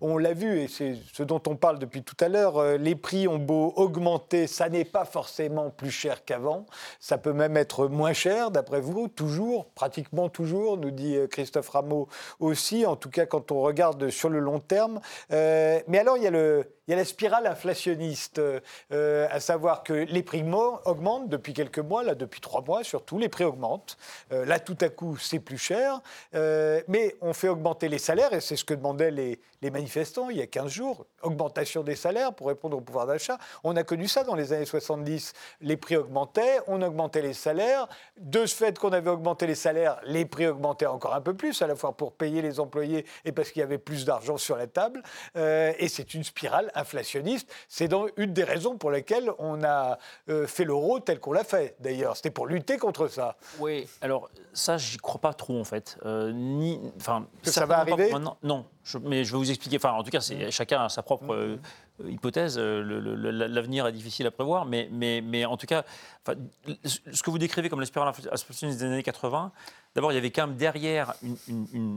on l'a vu, et c'est ce dont on parle depuis tout à l'heure, les prix ont beau augmenter, ça n'est pas forcément plus cher qu'avant. Ça peut même être moins cher, d'après vous, toujours, pratiquement toujours, nous dit Christophe Rameau aussi, en tout cas quand on regarde sur le long terme mais alors, il y a la spirale inflationniste, euh, à savoir que les prix augmentent depuis quelques mois, là depuis trois mois surtout, les prix augmentent. Euh, là tout à coup c'est plus cher, euh, mais on fait augmenter les salaires et c'est ce que demandaient les, manifestants il y a 15 jours, augmentation des salaires pour répondre au pouvoir d'achat. On a connu ça dans les années 70, les prix augmentaient, on augmentait les salaires. De ce fait qu'on avait augmenté les salaires, les prix augmentaient encore un peu plus, à la fois pour payer les employés et parce qu'il y avait plus d'argent sur la table. Et c'est une spirale inflationniste. C'est une des raisons pour lesquelles on a euh, fait l'euro tel qu'on l'a fait, d'ailleurs. C'était pour lutter contre ça. Oui, alors ça, j'y crois pas trop, en fait. Euh, ni, que ça va arriver Non, mais je vais vous expliquer. Enfin, en tout cas, mmh. chacun a sa propre mmh. euh, hypothèse. L'avenir est difficile à prévoir, mais, mais, mais en tout cas, ce que vous décrivez comme la spirale inflationniste des années 80, D'abord, il y avait quand même derrière une,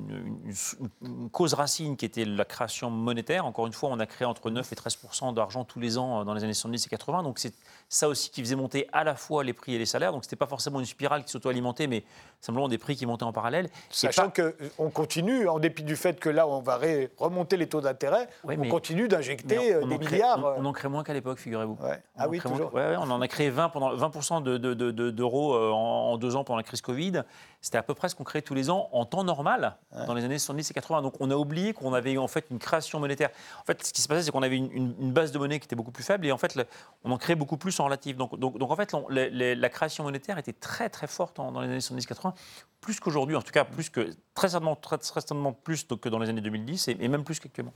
cause racine qui était la création monétaire. Encore une fois, on a créé entre 9 et 13% d'argent tous les ans dans les années 70 et 80. Donc c'est ça aussi qui faisait monter à la fois les prix et les salaires. Donc ce n'était pas forcément une spirale qui s'auto-alimentait, mais simplement des prix qui montaient en parallèle. Sachant qu'on euh, continue, en dépit du fait que là, on va remonter les taux d'intérêt, on continue d'injecter euh, des milliards. on, en crée moins qu'à l'époque, figurez-vous. Ah oui, toujours. on en a créé 20 pendant 20 d'euros euh, en, en deux ans pendant la crise Covid c'était à peu près ce qu'on créait tous les ans en temps normal dans les années 70 et 80. Donc on a oublié qu'on avait en fait une création monétaire. En fait, ce qui se passait, c'est qu'on avait une, base de monnaie qui était beaucoup plus faible et en fait, on en créait beaucoup plus relatif. Donc, donc, donc en fait, la création monétaire était très très forte dans les années 70-80 plus qu'aujourd'hui, en tout cas plus que très certainement, très, certainement plus que dans les années 2010 et, même plus qu'actuellement.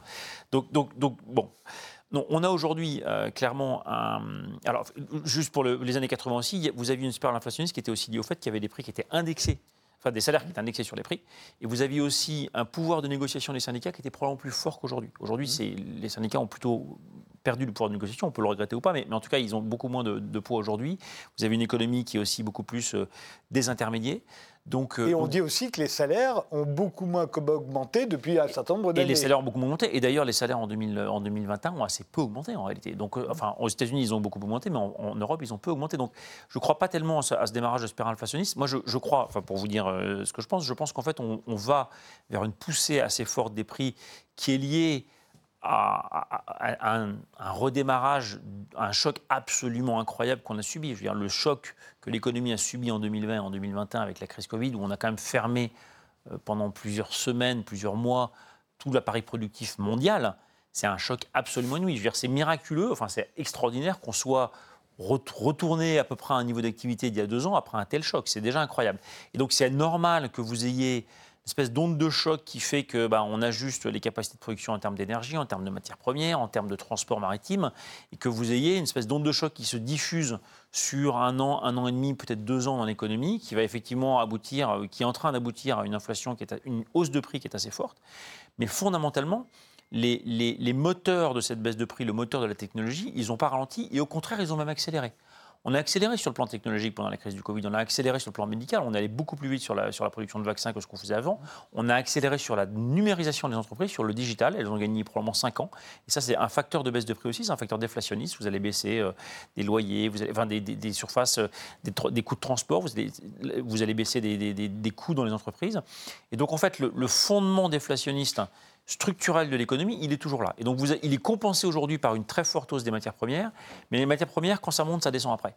Donc, donc, donc bon. Non, on a aujourd'hui euh, clairement un. Alors, juste pour les années 80 aussi, vous aviez une spirale inflationniste qui était aussi liée au fait qu'il y avait des prix qui étaient indexés enfin des salaires qui étaient indexés sur les prix. Et vous aviez aussi un pouvoir de négociation des syndicats qui était probablement plus fort qu'aujourd'hui. Aujourd'hui, mmh. les syndicats ont plutôt perdu le pouvoir de négociation, on peut le regretter ou pas, mais, en tout cas, ils ont beaucoup moins de, poids aujourd'hui. Vous avez une économie qui est aussi beaucoup plus euh, désintermédiée. Donc, euh, et on dit aussi que les salaires ont beaucoup moins augmenté depuis un certain nombre d'années. Et les salaires ont beaucoup moins augmenté. Et d'ailleurs, les salaires en, 2000, en 2021 ont assez peu augmenté en réalité. Donc, euh, enfin, aux États-Unis, ils ont beaucoup augmenté, mais en, Europe, ils ont peu augmenté. Donc, je ne crois pas tellement à ce, démarrage de spirale inflationniste. Moi, je, crois, enfin, pour vous dire ce que je pense, je pense qu'en fait, on, on, va vers une poussée assez forte des prix qui est liée à, un, redémarrage, un choc absolument incroyable qu'on a subi. Je veux dire, le choc que l'économie a subi en 2020 en 2021 avec la crise Covid, où on a quand même fermé euh, pendant plusieurs semaines, plusieurs mois, tout l'appareil productif mondial, c'est un choc absolument inouï. Je veux dire, c'est miraculeux, enfin, c'est extraordinaire qu'on soit retourné à peu près à un niveau d'activité d'il y a deux ans après un tel choc. C'est déjà incroyable. Et donc, c'est normal que vous ayez espèce d'onde de choc qui fait que bah, on ajuste les capacités de production en termes d'énergie, en termes de matières premières, en termes de transport maritime, et que vous ayez une espèce d'onde de choc qui se diffuse sur un an, un an et demi, peut-être deux ans dans l'économie, qui va effectivement aboutir, euh, qui est en train d'aboutir à une inflation qui est une hausse de prix qui est assez forte. Mais fondamentalement, les, les moteurs de cette baisse de prix, le moteur de la technologie, ils n'ont pas ralenti et au contraire, ils ont même accéléré. On a accéléré sur le plan technologique pendant la crise du Covid, on a accéléré sur le plan médical, on allait beaucoup plus vite sur la, sur la production de vaccins que ce qu'on faisait avant. On a accéléré sur la numérisation des entreprises, sur le digital, elles ont gagné probablement 5 ans. Et ça, c'est un facteur de baisse de prix aussi, c'est un facteur déflationniste. Vous allez baisser euh, des loyers, vous allez, enfin, des, surfaces, euh, des, coûts de transport, vous allez, vous allez baisser des, coûts dans les entreprises. Et donc, en fait, le fondement déflationniste structurel de l'économie, il est toujours là. Et donc, il est compensé aujourd'hui par une très forte hausse des matières premières. Mais les matières premières, quand ça monte, ça descend après.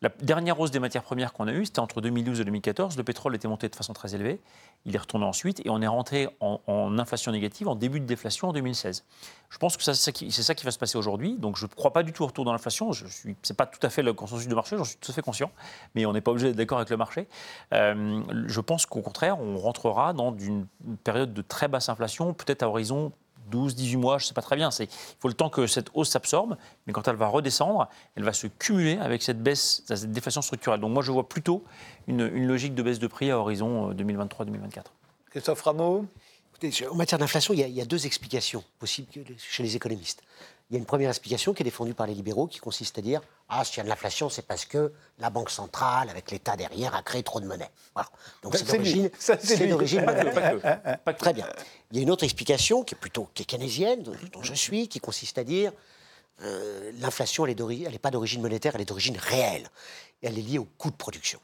La dernière hausse des matières premières qu'on a eue, c'était entre 2012 et 2014. Le pétrole était monté de façon très élevée. Il est retourné ensuite et on est rentré en, inflation négative, en début de déflation en 2016. Je pense que c'est ça, qui va se passer aujourd'hui. Donc je ne crois pas du tout au retour dans l'inflation. Ce n'est pas tout à fait le consensus du marché, j'en suis tout à fait conscient. Mais on n'est pas obligé d'être d'accord avec le marché. Euh, je pense qu'au contraire, on rentrera dans une période de très basse inflation, peut-être à horizon 12, 18 mois, je ne sais pas très bien. Il faut le temps que cette hausse s'absorbe, mais quand elle va redescendre, elle va se cumuler avec cette baisse, cette déflation structurelle. Donc moi, je vois plutôt une, logique de baisse de prix à horizon 2023-2024. Euh, Christophe Rameau? En matière d'inflation, il, il, y a deux explications possibles chez les économistes. Il y a une première explication qui est défendue par les libéraux qui consiste à dire Ah, s'il y a de l'inflation, c'est parce que la Banque centrale, avec l'État derrière, a créé trop de monnaie. Voilà. Donc c'est d'origine. C'est d'origine. Très bien. Il y a une autre explication qui est plutôt qui est keynésienne, dont je suis, qui consiste à dire euh, l'inflation, elle n'est pas d'origine monétaire, elle est d'origine réelle. Elle est liée au coût de production.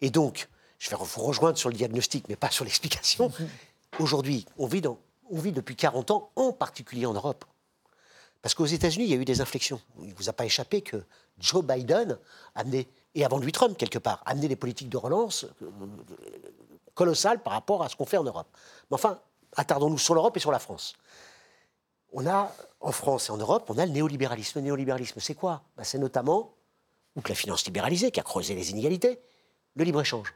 Et donc, je vais vous rejoindre sur le diagnostic, mais pas sur l'explication. (laughs) Aujourd'hui, on vit, on vit depuis 40 ans, en particulier en Europe, parce qu'aux États-Unis, il y a eu des inflexions. Il ne vous a pas échappé que Joe Biden a amené, et avant lui Trump quelque part, a amené des politiques de relance euh, colossales par rapport à ce qu'on fait en Europe. Mais enfin, attardons-nous sur l'Europe et sur la France. On a, en France et en Europe, on a le néolibéralisme. Le néolibéralisme, c'est quoi? Ben, C'est notamment, ou que la finance libéralisée, qui a creusé les inégalités, le libre-échange,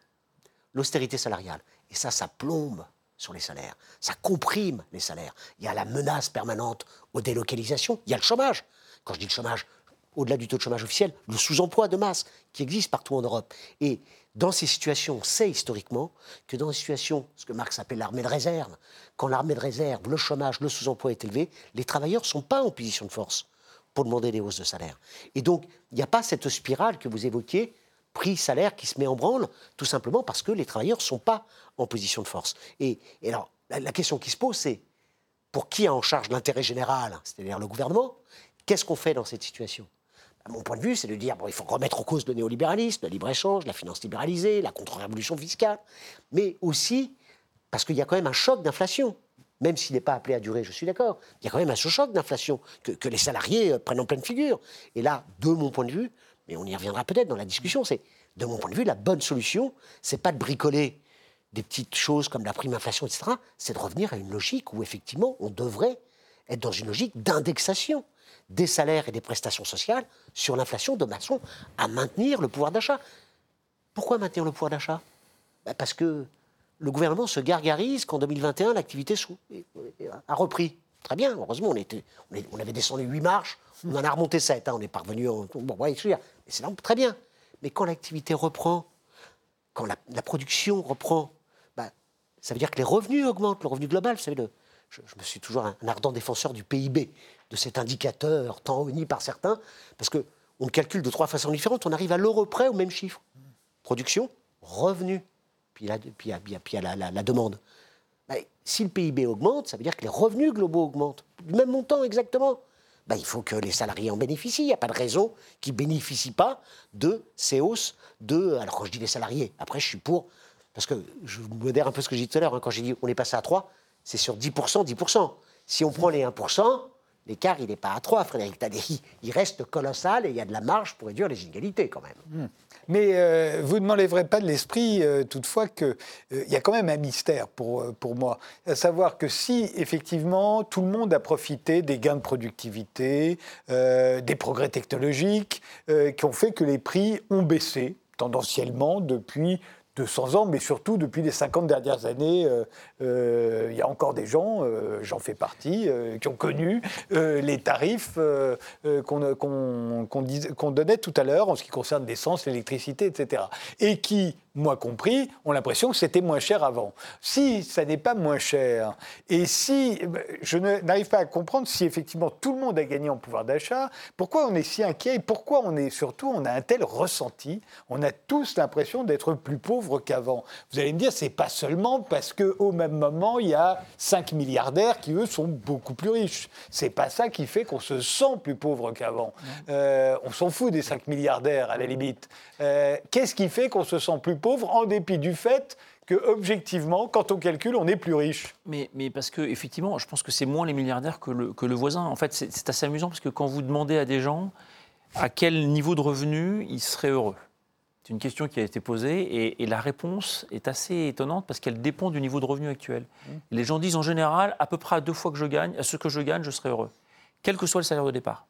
l'austérité salariale. Et ça, ça plombe sur les salaires. Ça comprime les salaires. Il y a la menace permanente aux délocalisations. Il y a le chômage. Quand je dis le chômage, au-delà du taux de chômage officiel, le sous-emploi de masse qui existe partout en Europe. Et dans ces situations, on sait historiquement que dans des situations, ce que Marx appelle l'armée de réserve, quand l'armée de réserve, le chômage, le sous-emploi est élevé, les travailleurs ne sont pas en position de force pour demander des hausses de salaire. Et donc, il n'y a pas cette spirale que vous évoquiez prix-salaire qui se met en branle, tout simplement parce que les travailleurs ne sont pas en position de force. Et, alors, la, question qui se pose, c'est pour qui a en charge l'intérêt général, c'est-à-dire le gouvernement, qu'est-ce qu'on fait dans cette situation? Mon point de vue, c'est de dire bon, il faut remettre en cause le néolibéralisme, le libre-échange, la finance libéralisée, la contre-révolution fiscale, mais aussi parce qu'il y a quand même un choc d'inflation. Même s'il n'est pas appelé à durer, je suis d'accord, il y a quand même un choc d'inflation que, que, les salariés euh, prennent en pleine figure. Et là, de mon point de vue, mais on y reviendra peut-être dans la discussion, c'est, de mon point de vue, la bonne solution, c'est pas de bricoler des petites choses comme la prime inflation, etc., c'est de revenir à une logique où effectivement on devrait être dans une logique d'indexation des salaires et des prestations sociales sur l'inflation de façon à maintenir le pouvoir d'achat. Pourquoi maintenir le pouvoir d'achat? Ben, Parce que le gouvernement se gargarise qu'en 2021, l'activité a repris. Très bien, heureusement, on, on avait descendu 8 marches, on en a remonté 7, hein, on est parvenu. En, bon, ouais, c'est très bien. Mais quand l'activité reprend, quand la, production reprend, bah, ça veut dire que les revenus augmentent, le revenu global. Vous savez, le, je, me suis toujours un, ardent défenseur du PIB, de cet indicateur tant uni par certains, parce qu'on le calcule de trois façons différentes, on arrive à l'euro près au même chiffre. Production, revenu, puis, la, puis, puis, la, la, demande. Bah, si le PIB augmente, ça veut dire que les revenus globaux augmentent, du même montant exactement. Bah, il faut que les salariés en bénéficient. Il n'y a pas de raison qu'ils ne bénéficient pas de ces hausses de. Alors, quand je dis les salariés, après, je suis pour. Parce que je modère un peu ce que j'ai dit tout à l'heure. Hein, quand j'ai dit on est passé à 3, c'est sur 10%, 10%. Si on prend les 1%, l'écart, il n'est pas à 3, Frédéric Tadei. Il reste colossal et il y a de la marge pour réduire les inégalités quand même. Hmm. Mais euh, vous ne m'enlèverez pas de l'esprit, euh, toutefois, qu'il euh, y a quand même un mystère pour, pour moi. À savoir que si, effectivement, tout le monde a profité des gains de productivité, des progrès technologiques, qui ont fait que les prix ont baissé tendanciellement depuis 200 ans, mais surtout depuis les 50 dernières années, euh, euh, il y a encore des gens, euh, j'en fais partie, qui ont connu les tarifs qu'on donnait tout à l'heure en ce qui concerne l'essence, l'électricité, etc. Et qui moi compris, ont l'impression que c'était moins cher avant. Si ça n'est pas moins cher, et si je n'arrive pas à comprendre si effectivement tout le monde a gagné en pouvoir d'achat, pourquoi on est si inquiet et pourquoi on est surtout, on a un tel ressenti, on a tous l'impression d'être plus pauvres qu'avant. Vous allez me dire, c'est pas seulement parce qu'au même moment, il y a 5 milliardaires qui, eux, sont beaucoup plus riches. C'est pas ça qui fait qu'on se sent plus pauvre qu'avant. Euh, on s'en fout des 5 milliardaires, à la limite. Euh, qu'est-ce qui fait qu'on se sent plus pauvre en dépit du fait que, objectivement, quand on calcule, on est plus riche. Mais, mais parce que, effectivement, je pense que c'est moins les milliardaires que le, que le voisin. En fait, c'est assez amusant parce que quand vous demandez à des gens à quel niveau de revenu ils seraient heureux, c'est une question qui a été posée et, la réponse est assez étonnante parce qu'elle dépend du niveau de revenu actuel. Mmh. Les gens disent en général, à peu près à deux fois que je gagne, à ce que je gagne, je serai heureux, quel que soit le salaire de départ.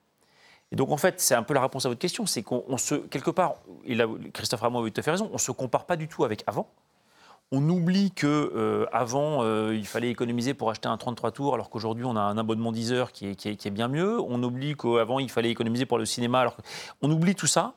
Et donc, en fait, c'est un peu la réponse à votre question, c'est qu'on se, quelque part, il Christophe Ramon a tout à fait raison, on ne se compare pas du tout avec avant. On oublie que euh, avant euh, il fallait économiser pour acheter un 33 tours, alors qu'aujourd'hui on a un abonnement 10 heures qui est, qui est, bien mieux. On oublie qu'avant il fallait économiser pour le cinéma, alors on oublie tout ça.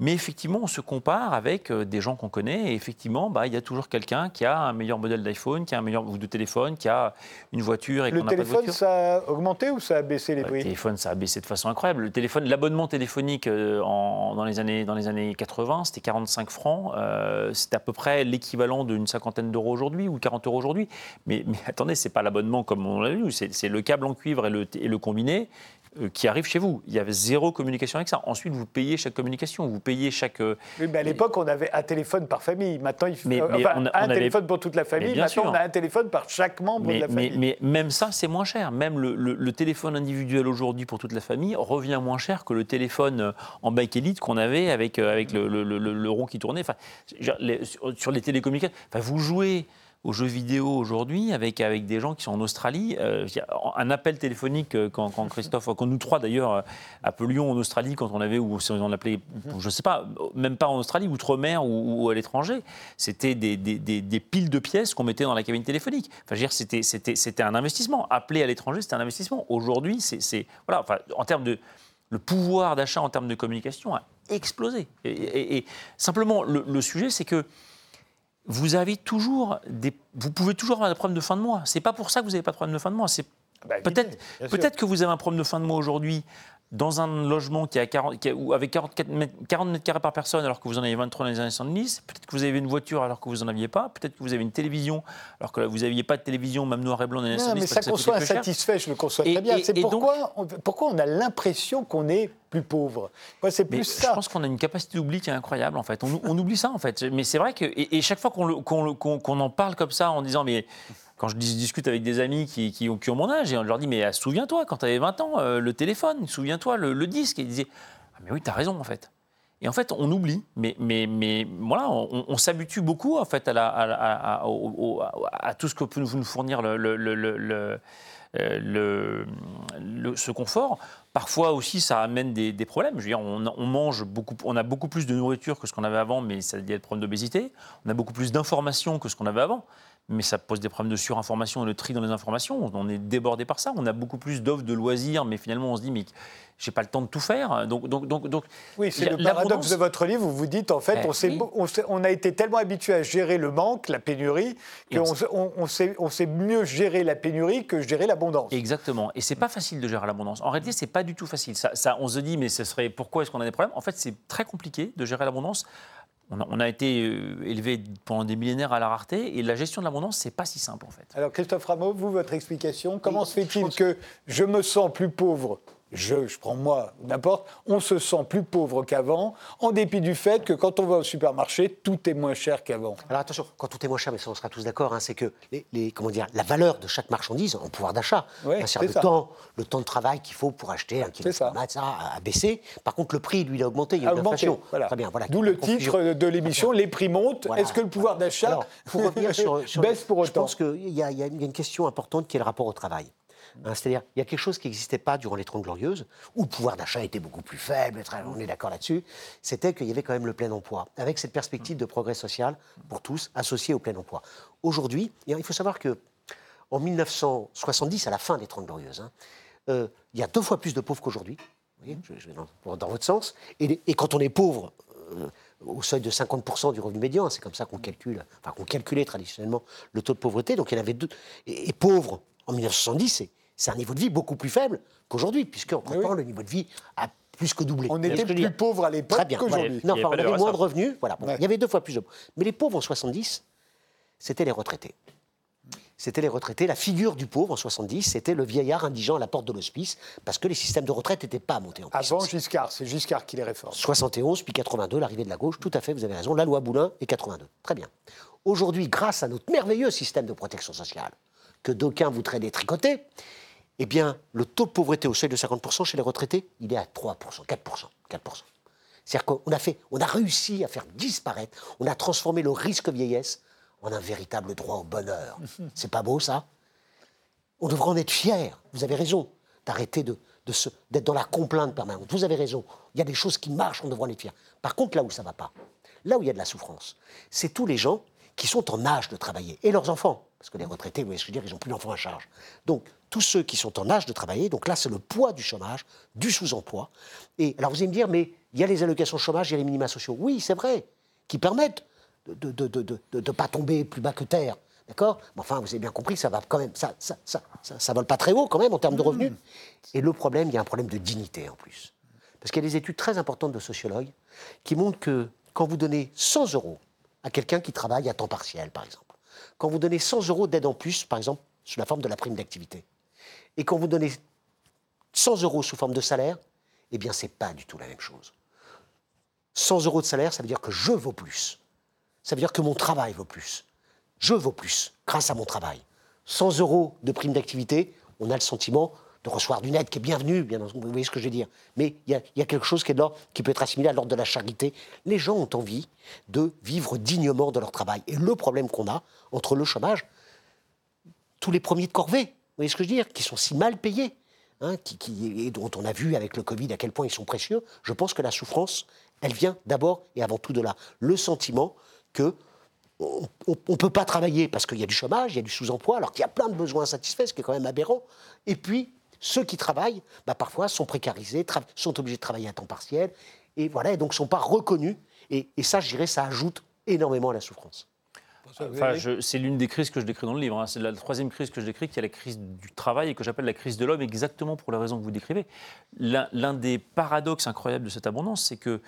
Mais effectivement, on se compare avec euh, des gens qu'on connaît. Et effectivement, bah, il y a toujours quelqu'un qui a un meilleur modèle d'iPhone, qui a un meilleur ou de téléphone, qui a une voiture et qu'on n'a pas de voiture. Le téléphone, ça a augmenté ou ça a baissé les prix Le téléphone, ça a baissé de façon incroyable. Le téléphone, l'abonnement téléphonique euh, en, dans, les années, dans les années 80, c'était 45 francs. Euh, c'est à peu près l'équivalent d'une cinquantaine d'euros aujourd'hui ou 40 euros aujourd'hui. Mais, mais attendez, c'est pas l'abonnement comme on l'a vu. C'est le câble en cuivre et le, et le combiné qui arrive chez vous. Il y avait zéro communication avec ça. Ensuite, vous payez chaque communication, vous payez chaque. Euh, oui, mais à l'époque, on avait un téléphone par famille. Maintenant, il faut mais, on un téléphone pour toute la famille. Maintenant, on a un téléphone par chaque membre de la famille. Mais, même ça, c'est moins cher. Même le, téléphone individuel aujourd'hui pour toute la famille revient moins cher que le téléphone euh, en bike élite qu'on avait avec, avec le, rond qui tournait. Enfin, sur les télécommunications, enfin, vous jouez aux jeux vidéo aujourd'hui avec, avec des gens qui sont en Australie. Euh, un appel téléphonique euh, quand, Christophe, quand nous trois d'ailleurs euh, appelions en Australie quand on avait, ou on appelait, je ne sais pas, même pas en Australie, outre-mer ou, à l'étranger, c'était des, des, des, piles de pièces qu'on mettait dans la cabine téléphonique. Enfin, je veux dire, c'était un investissement. Appeler à l'étranger, c'était un investissement. Aujourd'hui, c'est. Voilà, enfin, en termes de. Le pouvoir d'achat en termes de communication a explosé. Et, simplement, le sujet, c'est que vous avez toujours des, vous pouvez toujours avoir des problèmes de fin de mois. C'est pas pour ça que vous n'avez pas de problème de fin de mois. C'est bah, peut-être, peut-être que vous avez un problème de fin de mois aujourd'hui dans un logement qui a 40, qui avec 44 mètres, 40 mètres carrés par personne alors que vous en avez 23 dans les années 70, peut-être que vous avez une voiture alors que vous n'en aviez pas, peut-être que vous avez une télévision alors que vous n'aviez pas de télévision, même noir et blanc dans les années 70. mais ça, conçoit insatisfait, je le conçois très bien. C'est pourquoi, on, pourquoi on a l'impression qu'on est plus pauvre? c'est plus ça. Je pense qu'on a une capacité d'oubli qui est incroyable, en fait. On, oublie ça, en fait. Mais c'est vrai que, et, chaque fois qu'on en parle comme ça, en disant, mais quand je discute avec des amis qui, qui, ont, mon âge, et on leur dit, mais souviens-toi, quand tu avais 20 ans, euh, le téléphone, souviens-toi, le, disque. Et ils disaient, ah, mais oui, tu as raison, en fait. Et en fait, on oublie, mais, mais, mais voilà, on, s'habitue beaucoup en fait à, tout ce que peut nous fournir le, le, le, le, ce confort. Parfois aussi, ça amène des, des problèmes. Je veux dire, on, mange beaucoup, on a beaucoup plus de nourriture que ce qu'on avait avant, mais ça dit être problème d'obésité. On a beaucoup plus d'informations que ce qu'on avait avant. Mais ça pose des problèmes de surinformation et de tri dans les informations. On est débordé par ça. On a beaucoup plus d'offres de loisirs, mais finalement, on se dit, mais j'ai pas le temps de tout faire. Donc, donc, donc, donc oui, c'est le paradoxe de votre livre. Vous vous dites, en fait, eh, on, on, a été tellement habitué à gérer le manque, la pénurie, qu'on on, sait, on sait mieux gérer la pénurie que gérer l'abondance. Exactement. Et c'est pas facile de gérer l'abondance. En réalité, c'est pas du tout facile. Ça, ça, on se dit, mais ce serait pourquoi est-ce qu'on a des problèmes? En fait, c'est très compliqué de gérer l'abondance on a, été euh, élevé pendant des millénaires à la rareté et la gestion de l'abondance, c'est pas si simple en fait. Alors Christophe Rameau, vous, votre explication, comment se fait-il que je me sens plus pauvre je, je prends moi, n'importe, on se sent plus pauvre qu'avant, en dépit du fait que quand on va au supermarché, tout est moins cher qu'avant. Alors attention, quand tout est moins cher, mais ça on sera tous d'accord, hein, c'est que les, comment dire, la valeur de chaque marchandise en pouvoir d'achat, c'est le temps, le temps de travail qu'il faut pour acheter un kilo de ça a, baissé. Par contre, le prix, lui, il a augmenté, il y a, une inflation. Très bien, voilà. D'où le titre de l'émission, les prix montent. Est-ce que le pouvoir d'achat (laughs) baisse pour autant Je pense qu'il y, y, a une question importante qui est le rapport au travail. Hein, c'est-à-dire, il y a quelque chose qui n'existait pas durant les Trente Glorieuses, où le pouvoir d'achat était beaucoup plus faible, on est d'accord là-dessus, c'était qu'il y avait quand même le plein emploi, avec cette perspective de progrès social pour tous, associée au plein emploi. Aujourd'hui, il faut savoir que en 1970, à la fin des Trente Glorieuses, hein, euh, il y a deux fois plus de pauvres qu'aujourd'hui, je, vais dans, votre sens, et, quand on est pauvre, euh, au seuil de 50% du revenu médian, c'est comme ça qu'on calcule, enfin qu'on calculait traditionnellement le taux de pauvreté, donc il y en avait deux, et, pauvres en 1970, c'est un niveau de vie beaucoup plus faible qu'aujourd'hui, puisqu'en temps, le niveau de vie a plus que doublé. On était plus pauvres à l'époque qu'aujourd'hui. Non, on avait moins de revenus. Voilà, il y avait deux fois plus de. Mais les pauvres en 70, c'était les retraités. C'était les retraités. La figure du pauvre en 70, c'était le vieillard indigent à la porte de l'hospice, parce que les systèmes de retraite n'étaient pas montés en puissance. Avant Giscard, c'est Giscard qui les réforme. 71, puis 82, l'arrivée de la gauche, tout à fait, vous avez raison, la loi Boulin et 82. Très bien. Aujourd'hui, grâce à notre merveilleux système de protection sociale, que d'aucuns voudraient détricoter, eh bien, le taux de pauvreté au seuil de 50% chez les retraités, il est à 3%, 4%. 4%. C'est-à-dire qu'on a, fait, on a réussi à faire disparaître, on a transformé le risque vieillesse en un véritable droit au bonheur. (laughs) C'est pas beau, ça? On devrait en être fier. Vous avez raison d'arrêter de, d'être dans la complainte permanente. Vous avez raison. Il y a des choses qui marchent, on devrait en être fier. Par contre, là où ça ne va pas, là où il y a de la souffrance, c'est tous les gens qui sont en âge de travailler, et leurs enfants? Parce que les retraités, vous voyez ce que je veux dire, ils n'ont plus d'enfants à charge. Donc, tous ceux qui sont en âge de travailler, donc là, c'est le poids du chômage, du sous-emploi. Et alors, vous allez me dire, mais il y a les allocations chômage, il y a les minima sociaux. Oui, c'est vrai, qui permettent de ne de, de, de, pas tomber plus bas que terre. D'accord? Mais enfin, vous avez bien compris, ça va quand même, ça, ça, ça, ça, vole pas très haut quand même en termes de revenus. Et le problème, il y a un problème de dignité en plus. Parce qu'il y a des études très importantes de sociologues qui montrent que quand vous donnez 100 euros à quelqu'un qui travaille à temps partiel, par exemple, quand vous donnez 100 euros d'aide en plus, par exemple, sous la forme de la prime d'activité, et quand vous donnez 100 euros sous forme de salaire, eh bien, ce n'est pas du tout la même chose. 100 euros de salaire, ça veut dire que je vaux plus. Ça veut dire que mon travail vaut plus. Je vaux plus grâce à mon travail. 100 euros de prime d'activité, on a le sentiment de recevoir d'une aide qui est bienvenue, bien vous voyez ce que je veux dire. Mais il y, a quelque chose qui, est qui peut être assimilé à l'ordre de la charité. Les gens ont envie de vivre dignement de leur travail. Et le problème qu'on a entre le chômage, tous les premiers de corvée, vous voyez ce que je veux dire, qui sont si mal payés, hein, qui, et dont on a vu avec le Covid à quel point ils sont précieux, je pense que la souffrance, elle vient d'abord et avant tout de là. Le sentiment que on ne peut pas travailler parce qu'il y a du chômage, il y a du sous-emploi, alors qu'il y a plein de besoins insatisfaits, ce qui est quand même aberrant. Et puis, ceux qui travaillent, bah, parfois, sont précarisés, sont obligés de travailler à temps partiel, et voilà, et donc ne sont pas reconnus. Et, ça, je dirais, ça ajoute énormément à la souffrance. Enfin, c'est l'une des crises que je décris dans le livre. Hein. C'est la troisième crise que je décris, qui est la crise du travail et que j'appelle la crise de l'homme, exactement pour la raison que vous décrivez. L'un des paradoxes incroyables de cette abondance, c'est que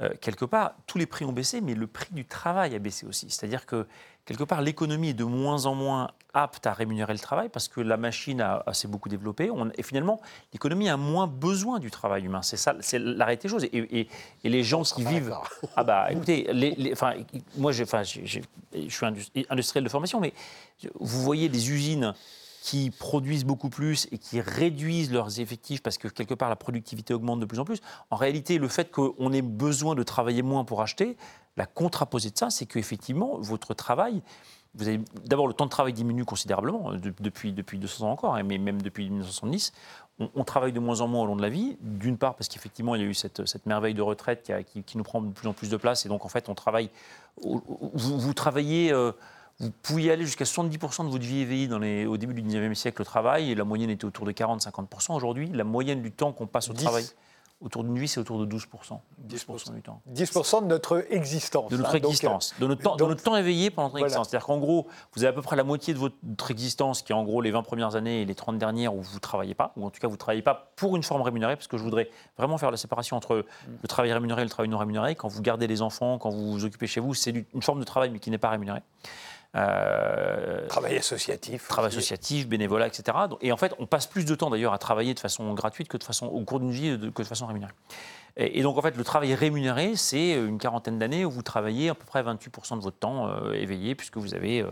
euh, quelque part, tous les prix ont baissé, mais le prix du travail a baissé aussi. C'est-à-dire que quelque part, l'économie est de moins en moins apte à rémunérer le travail parce que la machine a, s'est beaucoup développée. et finalement, l'économie a moins besoin du travail humain. C'est ça, c'est la réalité des choses. Et, les gens qui vivent. Ah bah (laughs) écoutez, les, enfin, moi, je suis industriel de formation, mais vous voyez des usines qui produisent beaucoup plus et qui réduisent leurs effectifs parce que quelque part la productivité augmente de plus en plus. En réalité, le fait qu'on ait besoin de travailler moins pour acheter, la contraposée de ça, c'est qu'effectivement, votre travail, vous avez d'abord le temps de travail diminue considérablement euh, depuis, depuis 200 ans encore, hein, mais même depuis 1970. On, travaille de moins en moins au long de la vie, d'une part parce qu'effectivement il y a eu cette, cette merveille de retraite qui, qui, nous prend de plus en plus de place, et donc en fait on travaille, vous, vous travaillez, euh, Vous pouviez aller jusqu'à 70% de votre vie éveillée dans les, au début du 19e siècle au travail, et la moyenne était autour de 40-50%. Aujourd'hui, la moyenne du temps qu'on passe au 10. travail autour d'une vie, c'est autour de 12%. 12% du temps. 10% de notre existence. De notre hein, donc, existence, de, notre temps, de notre temps éveillé pendant notre Voilà. existence. C'est-à-dire qu'en gros, vous avez à peu près la moitié de votre existence qui est en gros les 20 premières années et les 30 dernières où vous ne travaillez pas, ou en tout cas vous ne travaillez pas pour une forme rémunérée, parce que je voudrais vraiment faire la séparation entre le travail rémunéré et le travail non rémunéré. Quand vous gardez les enfants, quand vous vous occupez chez vous, c'est une forme de travail mais qui n'est pas rémunéré. Euh, Travail associatif. travail associatif, bénévolat, etc. Et en fait, on passe plus de temps d'ailleurs à travailler de façon gratuite que de façon, au cours d'une vie que de façon rémunérée. Et, donc en fait, le travail rémunéré, c'est une quarantaine d'années où vous travaillez à peu près 28% de votre temps euh, éveillé, puisque vous avez euh,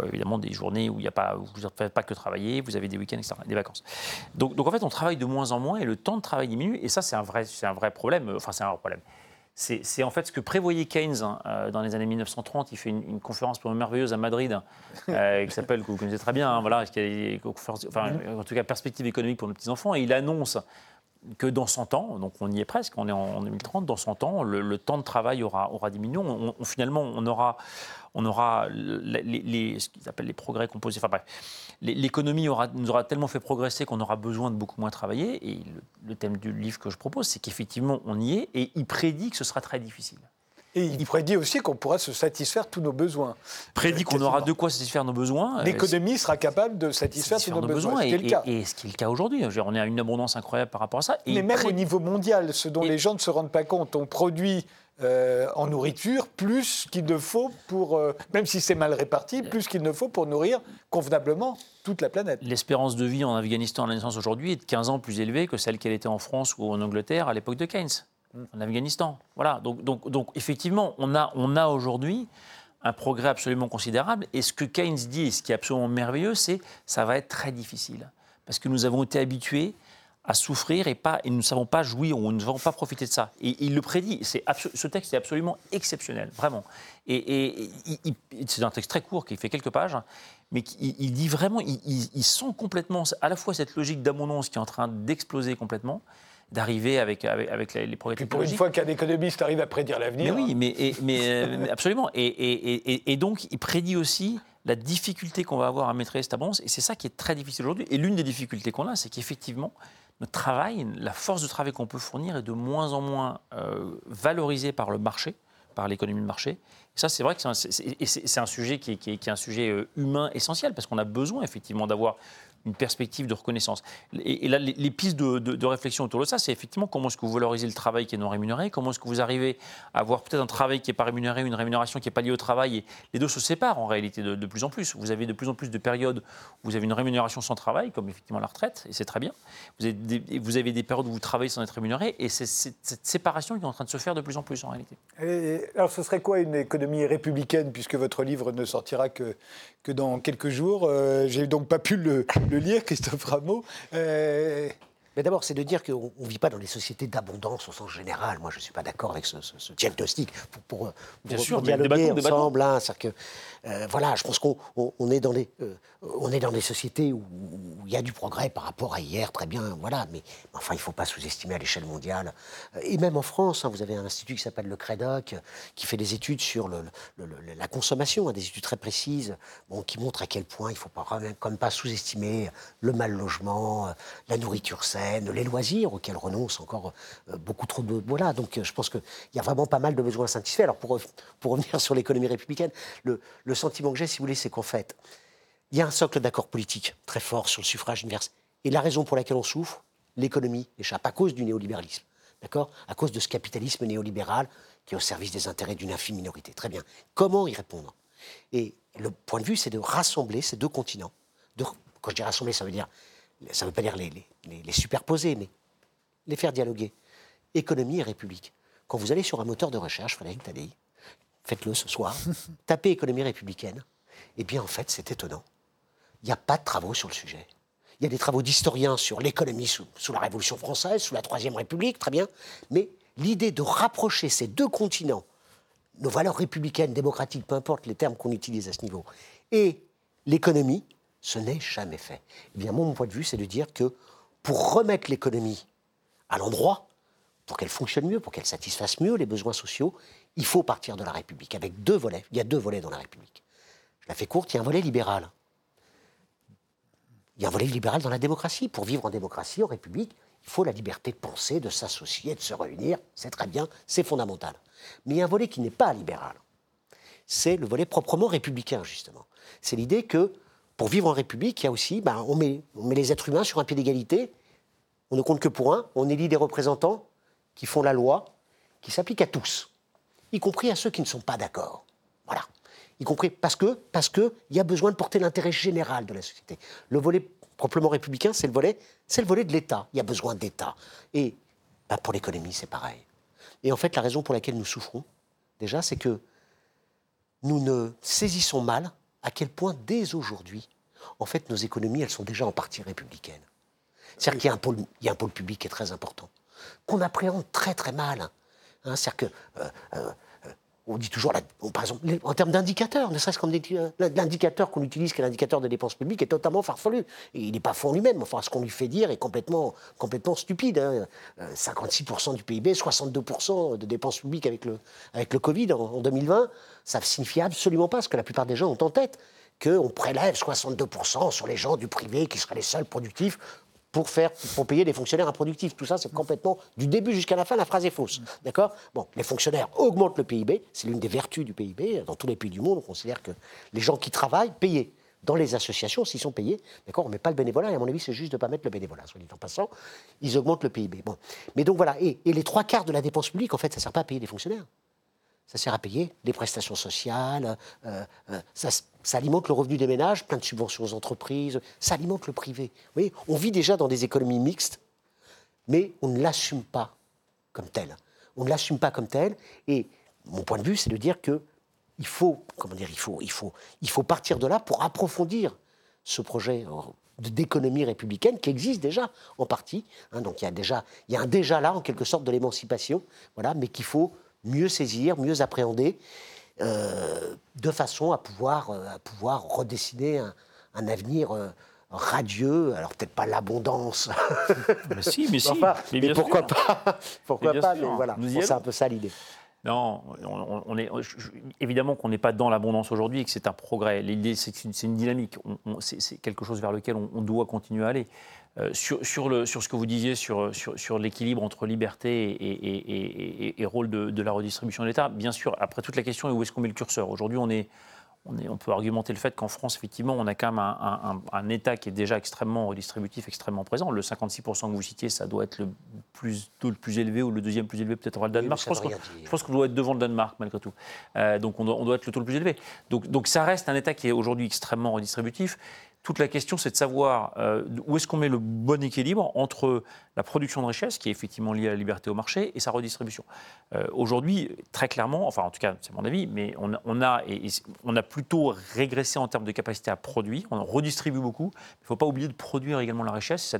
euh, évidemment des journées où y a pas, où vous ne faites pas que travailler, vous avez des week-ends, etc., des vacances. Donc, donc en fait, on travaille de moins en moins et le temps de travail diminue. Et ça, c'est un vrai, c'est un vrai problème. Enfin, c'est un vrai problème. C'est en fait ce que prévoyait Keynes hein, euh, dans les années 1930. Il fait une, une conférence merveilleuse à Madrid (laughs) euh, qui s'appelle, que vous connaissez très bien, hein, voilà, qui est- conférence- enfin, en tout cas, perspective économique pour nos petits-enfants. Et il annonce que dans 100 ans, donc on y est presque, on est en, en 2030, dans 100 ans, le, le temps de travail aura, aura diminué. On, on- finalement, on aura, on aura les, ce qu'ils appellent les progrès composés. Enfin bref, l'économie aura, nous aura tellement fait progresser qu'on aura besoin de beaucoup moins travailler. Et le, le thème du livre que je propose, c'est qu'effectivement, on y est et il prédit que ce sera très difficile. Et il prédit aussi qu'on pourra se satisfaire tous nos besoins. Prédit qu'on aura de quoi satisfaire nos besoins. L'économie sera capable de satisfaire tous satisfaire nos nos besoins. besoins. Et, C'était le cas. et- et ce qui est le cas aujourd'hui. On est à une abondance incroyable par rapport à ça. Et Mais même au niveau mondial, ce dont les gens ne se rendent pas compte, on produit euh, en nourriture plus qu'il ne faut pour, euh, même si c'est mal réparti, plus qu'il ne faut pour nourrir convenablement toute la planète. L'espérance de vie en Afghanistan à la naissance aujourd'hui est de 15 ans plus élevée que celle qu'elle était en France ou en Angleterre à l'époque de Keynes, en Afghanistan. Voilà, donc, donc, donc effectivement, on a, on a aujourd'hui un progrès absolument considérable. Et ce que Keynes dit, ce qui est absolument merveilleux, c'est ça va être très difficile. Parce que nous avons été habitués à souffrir et, pas, et nous ne savons pas jouir ou nous ne savons pas profiter de ça. Et il le prédit. C'est ce texte est absolument exceptionnel, vraiment. Et, c'est un texte très court qui fait quelques pages, mais qui- il, dit vraiment, il, il- il sent complètement à la fois cette logique d'abondance qui est en train d'exploser complètement, d'arriver avec, avec, avec les, progrès Puis pour une fois qu'un économiste arrive à prédire Mais l'avenir, oui, mais, et- mais, euh, mais absolument. Et, et- et- et donc, il prédit aussi la difficulté qu'on va avoir à maîtriser cette abondance. Et c'est ça qui est très difficile aujourd'hui. Et l'une des difficultés qu'on a, c'est qu'effectivement, notre travail, la force de travail qu'on peut fournir est de moins en moins euh, valorisée par le marché, par l'économie de marché. Ça, c'est vrai que c'est un, sujet qui est un sujet euh, humain essentiel, parce qu'on a besoin effectivement d'avoir une perspective de reconnaissance. Et, là, les, pistes de, de- réflexion autour de ça, c'est effectivement comment est-ce que vous valorisez le travail qui est non rémunéré, comment est-ce que vous arrivez à avoir peut-être un travail qui n'est pas rémunéré, une rémunération qui n'est pas liée au travail, et les deux se séparent en réalité de, plus en plus. Vous avez de plus en plus de périodes où vous avez une rémunération sans travail, comme effectivement la retraite, et c'est très bien. Vous avez, des, vous avez des périodes où vous travaillez sans être rémunéré, et c'est cette séparation qui est en train de se faire de plus en plus en réalité. Alors, ce serait quoi une économie républicaine, puisque votre livre ne sortira que, que dans quelques jours? Euh, J'ai donc pas pu le lire, Christophe Rameau. Euh, Mais d'abord, c'est de dire qu'on ne vit pas dans des sociétés d'abondance au sens général. Moi, je ne suis pas d'accord avec ce, ce- ce diagnostic. Pour, pour, pour- Bien pour sûr, dialoguer ensemble, hein, c'est-à-dire que, euh, voilà, je pense qu'on on- est, dans des, euh, est dans sociétés où il y a du progrès par rapport à hier, très bien, voilà. Mais enfin, il ne faut pas sous-estimer à l'échelle mondiale. Euh, Et même en France, hein, vous avez un institut qui s'appelle le CREDOC, qui fait des études sur le- la consommation, hein, des études très précises, bon, qui montrent à quel point il ne faut pas, quand pas sous-estimer le mal logement, euh, la nourriture saine, les loisirs auxquels renoncent encore beaucoup trop de... Voilà, donc je pense qu'il y a vraiment pas mal de besoins satisfaits. Alors pour, pour revenir sur l'économie républicaine, le sentiment que j'ai, si vous voulez, c'est qu'en fait, il y a un socle d'accord politique très fort sur le suffrage universel. Et la raison pour laquelle on souffre, l'économie échappe à cause du néolibéralisme. D'accord? À cause de ce capitalisme néolibéral qui est au service des intérêts d'une infime minorité. Très bien. Comment y répondre? Et le point de vue, c'est de rassembler ces deux continents. Quand je dis rassembler, ça veut dire, ça veut pas dire les- les superposer, mais les faire dialoguer. Économie et République. Quand vous allez sur un moteur de recherche, Frédéric Tadei, faites-le ce soir, (laughs) tapez économie républicaine, eh bien en fait c'est étonnant. Il n'y a pas de travaux sur le sujet. Il y a des travaux d'historiens sur l'économie sous, sous la Révolution française, sous la Troisième République, très bien. Mais l'idée de rapprocher ces deux continents, nos valeurs républicaines, démocratiques, peu importe les termes qu'on utilise à ce niveau, et l'économie, ce n'est jamais fait. Eh bien, moi, mon point de vue, c'est de dire que pour remettre l'économie à l'endroit, pour qu'elle fonctionne mieux, pour qu'elle satisfasse mieux les besoins sociaux, il faut partir de la République avec deux volets. Il y a deux volets dans la République. la fait courte, il y a un volet libéral. Il y a un volet libéral dans la démocratie. Pour vivre en démocratie, en République, il faut la liberté de penser, de s'associer, de se réunir. C'est très bien, c'est fondamental. Mais il y a un volet qui n'est pas libéral. C'est le volet proprement républicain, justement. C'est l'idée que pour vivre en République, il y a aussi, ben, on, met, on met les êtres humains sur un pied d'égalité, on ne compte que pour un, on élit des représentants qui font la loi, qui s'applique à tous, y compris à ceux qui ne sont pas d'accord. Voilà. Y compris parce que parce que il y a besoin de porter l'intérêt général de la société. Le volet proprement républicain, c'est le volet, c'est le volet de l'État. Il y a besoin d'État. Et ben, pour l'économie, c'est pareil. Et en fait, la raison pour laquelle nous souffrons, déjà, c'est que nous ne saisissons mal à quel point, dès aujourd'hui, en fait, nos économies, elles sont déjà en partie républicaines. C'est-à-dire qu'il y, a un pôle, il y a un pôle public qui est très important, qu'on appréhende très très mal. Hein, C'est-à-dire que euh, euh, on dit toujours, par exemple, en termes d'indicateurs, ne serait-ce comme l'indicateur qu'on utilise, qui est l'indicateur de dépenses publiques, est totalement farfelu. Et il n'est pas fond lui-même. Enfin, ce qu'on lui fait dire est complètement, stupide. 56% hein. euh, du PIB, 62% de dépenses publiques avec le, avec le Covid en, 2020, ça ne signifie absolument pas ce que la plupart des gens ont en tête qu'on prélève 62% sur les gens du privé qui seraient les seuls productifs pour, faire, payer des fonctionnaires improductifs. Tout ça, c'est complètement, du début jusqu'à la fin, la phrase est fausse. D'accord? Bon, les fonctionnaires augmentent le PIB, c'est l'une des vertus du PIB. Dans tous les pays du monde, on considère que les gens qui travaillent, payés dans les associations, s'ils sont payés, d'accord, on ne met pas le bénévolat, et à mon avis, c'est juste de ne pas mettre le bénévolat, soit dit en passant, ils augmentent le PIB. Bon. Mais donc voilà, et, et les trois quarts de la dépense publique, en fait, ça ne sert pas à payer des fonctionnaires ça sert à payer les prestations sociales, euh, euh, ça, alimente le revenu des ménages, plein de subventions aux entreprises, ça alimente le privé. Vous voyez, on vit déjà dans des économies mixtes, mais on ne l'assume pas comme tel. On ne l'assume pas comme tel, et mon point de vue, c'est de dire que il faut, comment dire, il faut, il faut, il faut partir de là pour approfondir ce projet d'économie républicaine qui existe déjà en partie. Hein. donc il y a déjà, il y a un déjà là en quelque sorte de l'émancipation, voilà, mais qu'il faut mieux saisir, mieux appréhender, euh, de façon à pouvoir, euh, à pouvoir redessiner un, avenir euh, radieux. Alors peut-être pas l'abondance. (laughs) Mais si, mais si. mais, pourquoi pas (laughs) Pourquoi pas voilà, c'est un peu ça l'idée. Non, on, est, évidemment qu'on n'est pas dans l'abondance aujourd'hui et que c'est un progrès. L'idée, c'est que c'est une dynamique. c'est quelque chose vers lequel on, doit continuer à aller. Euh, sur, le, sur, ce que vous disiez sur, sur, l'équilibre entre liberté et, et, rôle de, de, la redistribution de l'État, bien sûr, après toute la question est où est-ce qu'on met le curseur? Aujourd'hui, on est on, peut argumenter le fait qu'en France, effectivement, on a quand même un, État qui est déjà extrêmement redistributif, extrêmement présent. Le 56% que vous citiez, ça doit être le plus, le plus élevé ou le deuxième plus élevé, peut-être au Danemark. je, pense qu'on doit être devant le Danemark, malgré tout. Euh, donc on doit, être le taux le plus élevé. Donc, donc ça reste un État qui est aujourd'hui extrêmement redistributif. Toute la question, c'est de savoir euh, où est-ce qu'on met le bon équilibre entre la production de richesse, qui est effectivement liée à la liberté au marché, et sa redistribution. Euh, aujourd'hui, très clairement, enfin en tout cas c'est mon avis, mais on, a, plutôt régressé en termes de capacité à produire, on redistribue beaucoup, il ne faut pas oublier de produire également la richesse,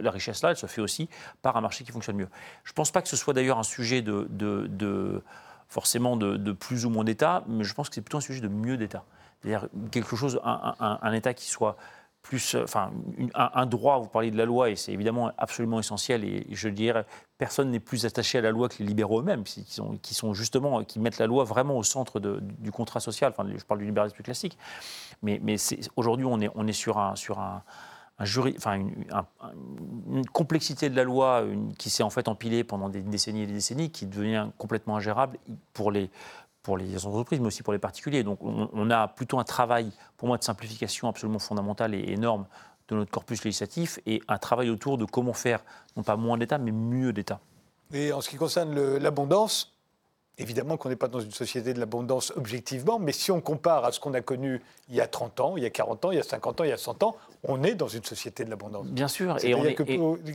la richesse-là, elle se fait aussi par un marché qui fonctionne mieux. Je ne pense pas que ce soit d'ailleurs un sujet de, de, forcément de, plus ou moins d'État, mais je pense que c'est plutôt un sujet de mieux d'État. C'est-à-dire quelque chose, un, État qui soit plus, enfin, un, droit, vous parlez de la loi, et c'est évidemment absolument essentiel, et je dirais, personne n'est plus attaché à la loi que les libéraux eux-mêmes, qui sont, justement, qui mettent la loi vraiment au centre du contrat social, enfin, je parle du libéralisme plus classique, mais, aujourd'hui, on est, sur un, jury, enfin, une, complexité de la loi qui s'est en fait empilée pendant des décennies et des décennies, qui devient complètement ingérable pour les, pour les entreprises, mais aussi pour les particuliers. Donc on, a plutôt un travail, pour moi, de simplification absolument fondamental et énorme de notre corpus législatif et un travail autour de comment faire, non pas moins d'État, mais mieux d'État. Et en ce qui concerne l'abondance, évidemment qu'on n'est pas dans une société de l'abondance objectivement, mais si on compare à ce qu'on a connu il y a 30 ans, il y a 40 ans, il y a 50 ans, il y a 100 ans, on est dans une société de l'abondance. Bien sûr. Et on est, que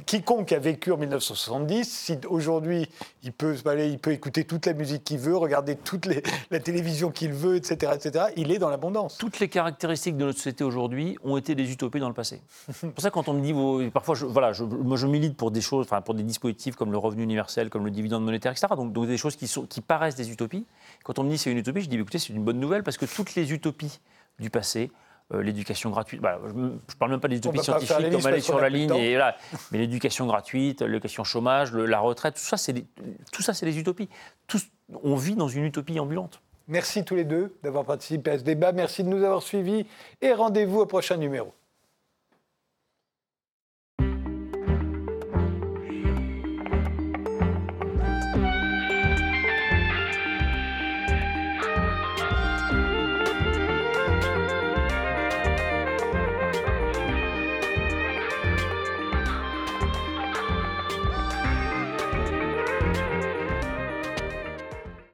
quiconque a vécu en 1970, si aujourd'hui il peut, il peut écouter toute la musique qu'il veut, regarder toute (laughs) la télévision qu'il veut, etc., etc., il est dans l'abondance. Toutes les caractéristiques de notre société aujourd'hui ont été des utopies dans le passé. C'est pour ça quand on me dit, parfois, je, voilà, je, moi je milite pour des choses, enfin pour des dispositifs comme le revenu universel, comme le dividende monétaire, etc. Donc, donc des choses qui, sont, qui paraissent des utopies. Quand on me dit c'est une utopie, je dis écoutez c'est une bonne nouvelle parce que toutes les utopies du passé, euh, l'éducation gratuite. Bah, je ne parle même pas des utopies scientifiques comme aller sur la ligne, et là, mais l'éducation gratuite, l'éducation chômage, la retraite, tout ça, c'est des, tout ça, c'est des utopies. on vit dans une utopie ambulante. Merci tous les deux d'avoir participé à ce débat. Merci de nous avoir suivis et rendez-vous au prochain numéro.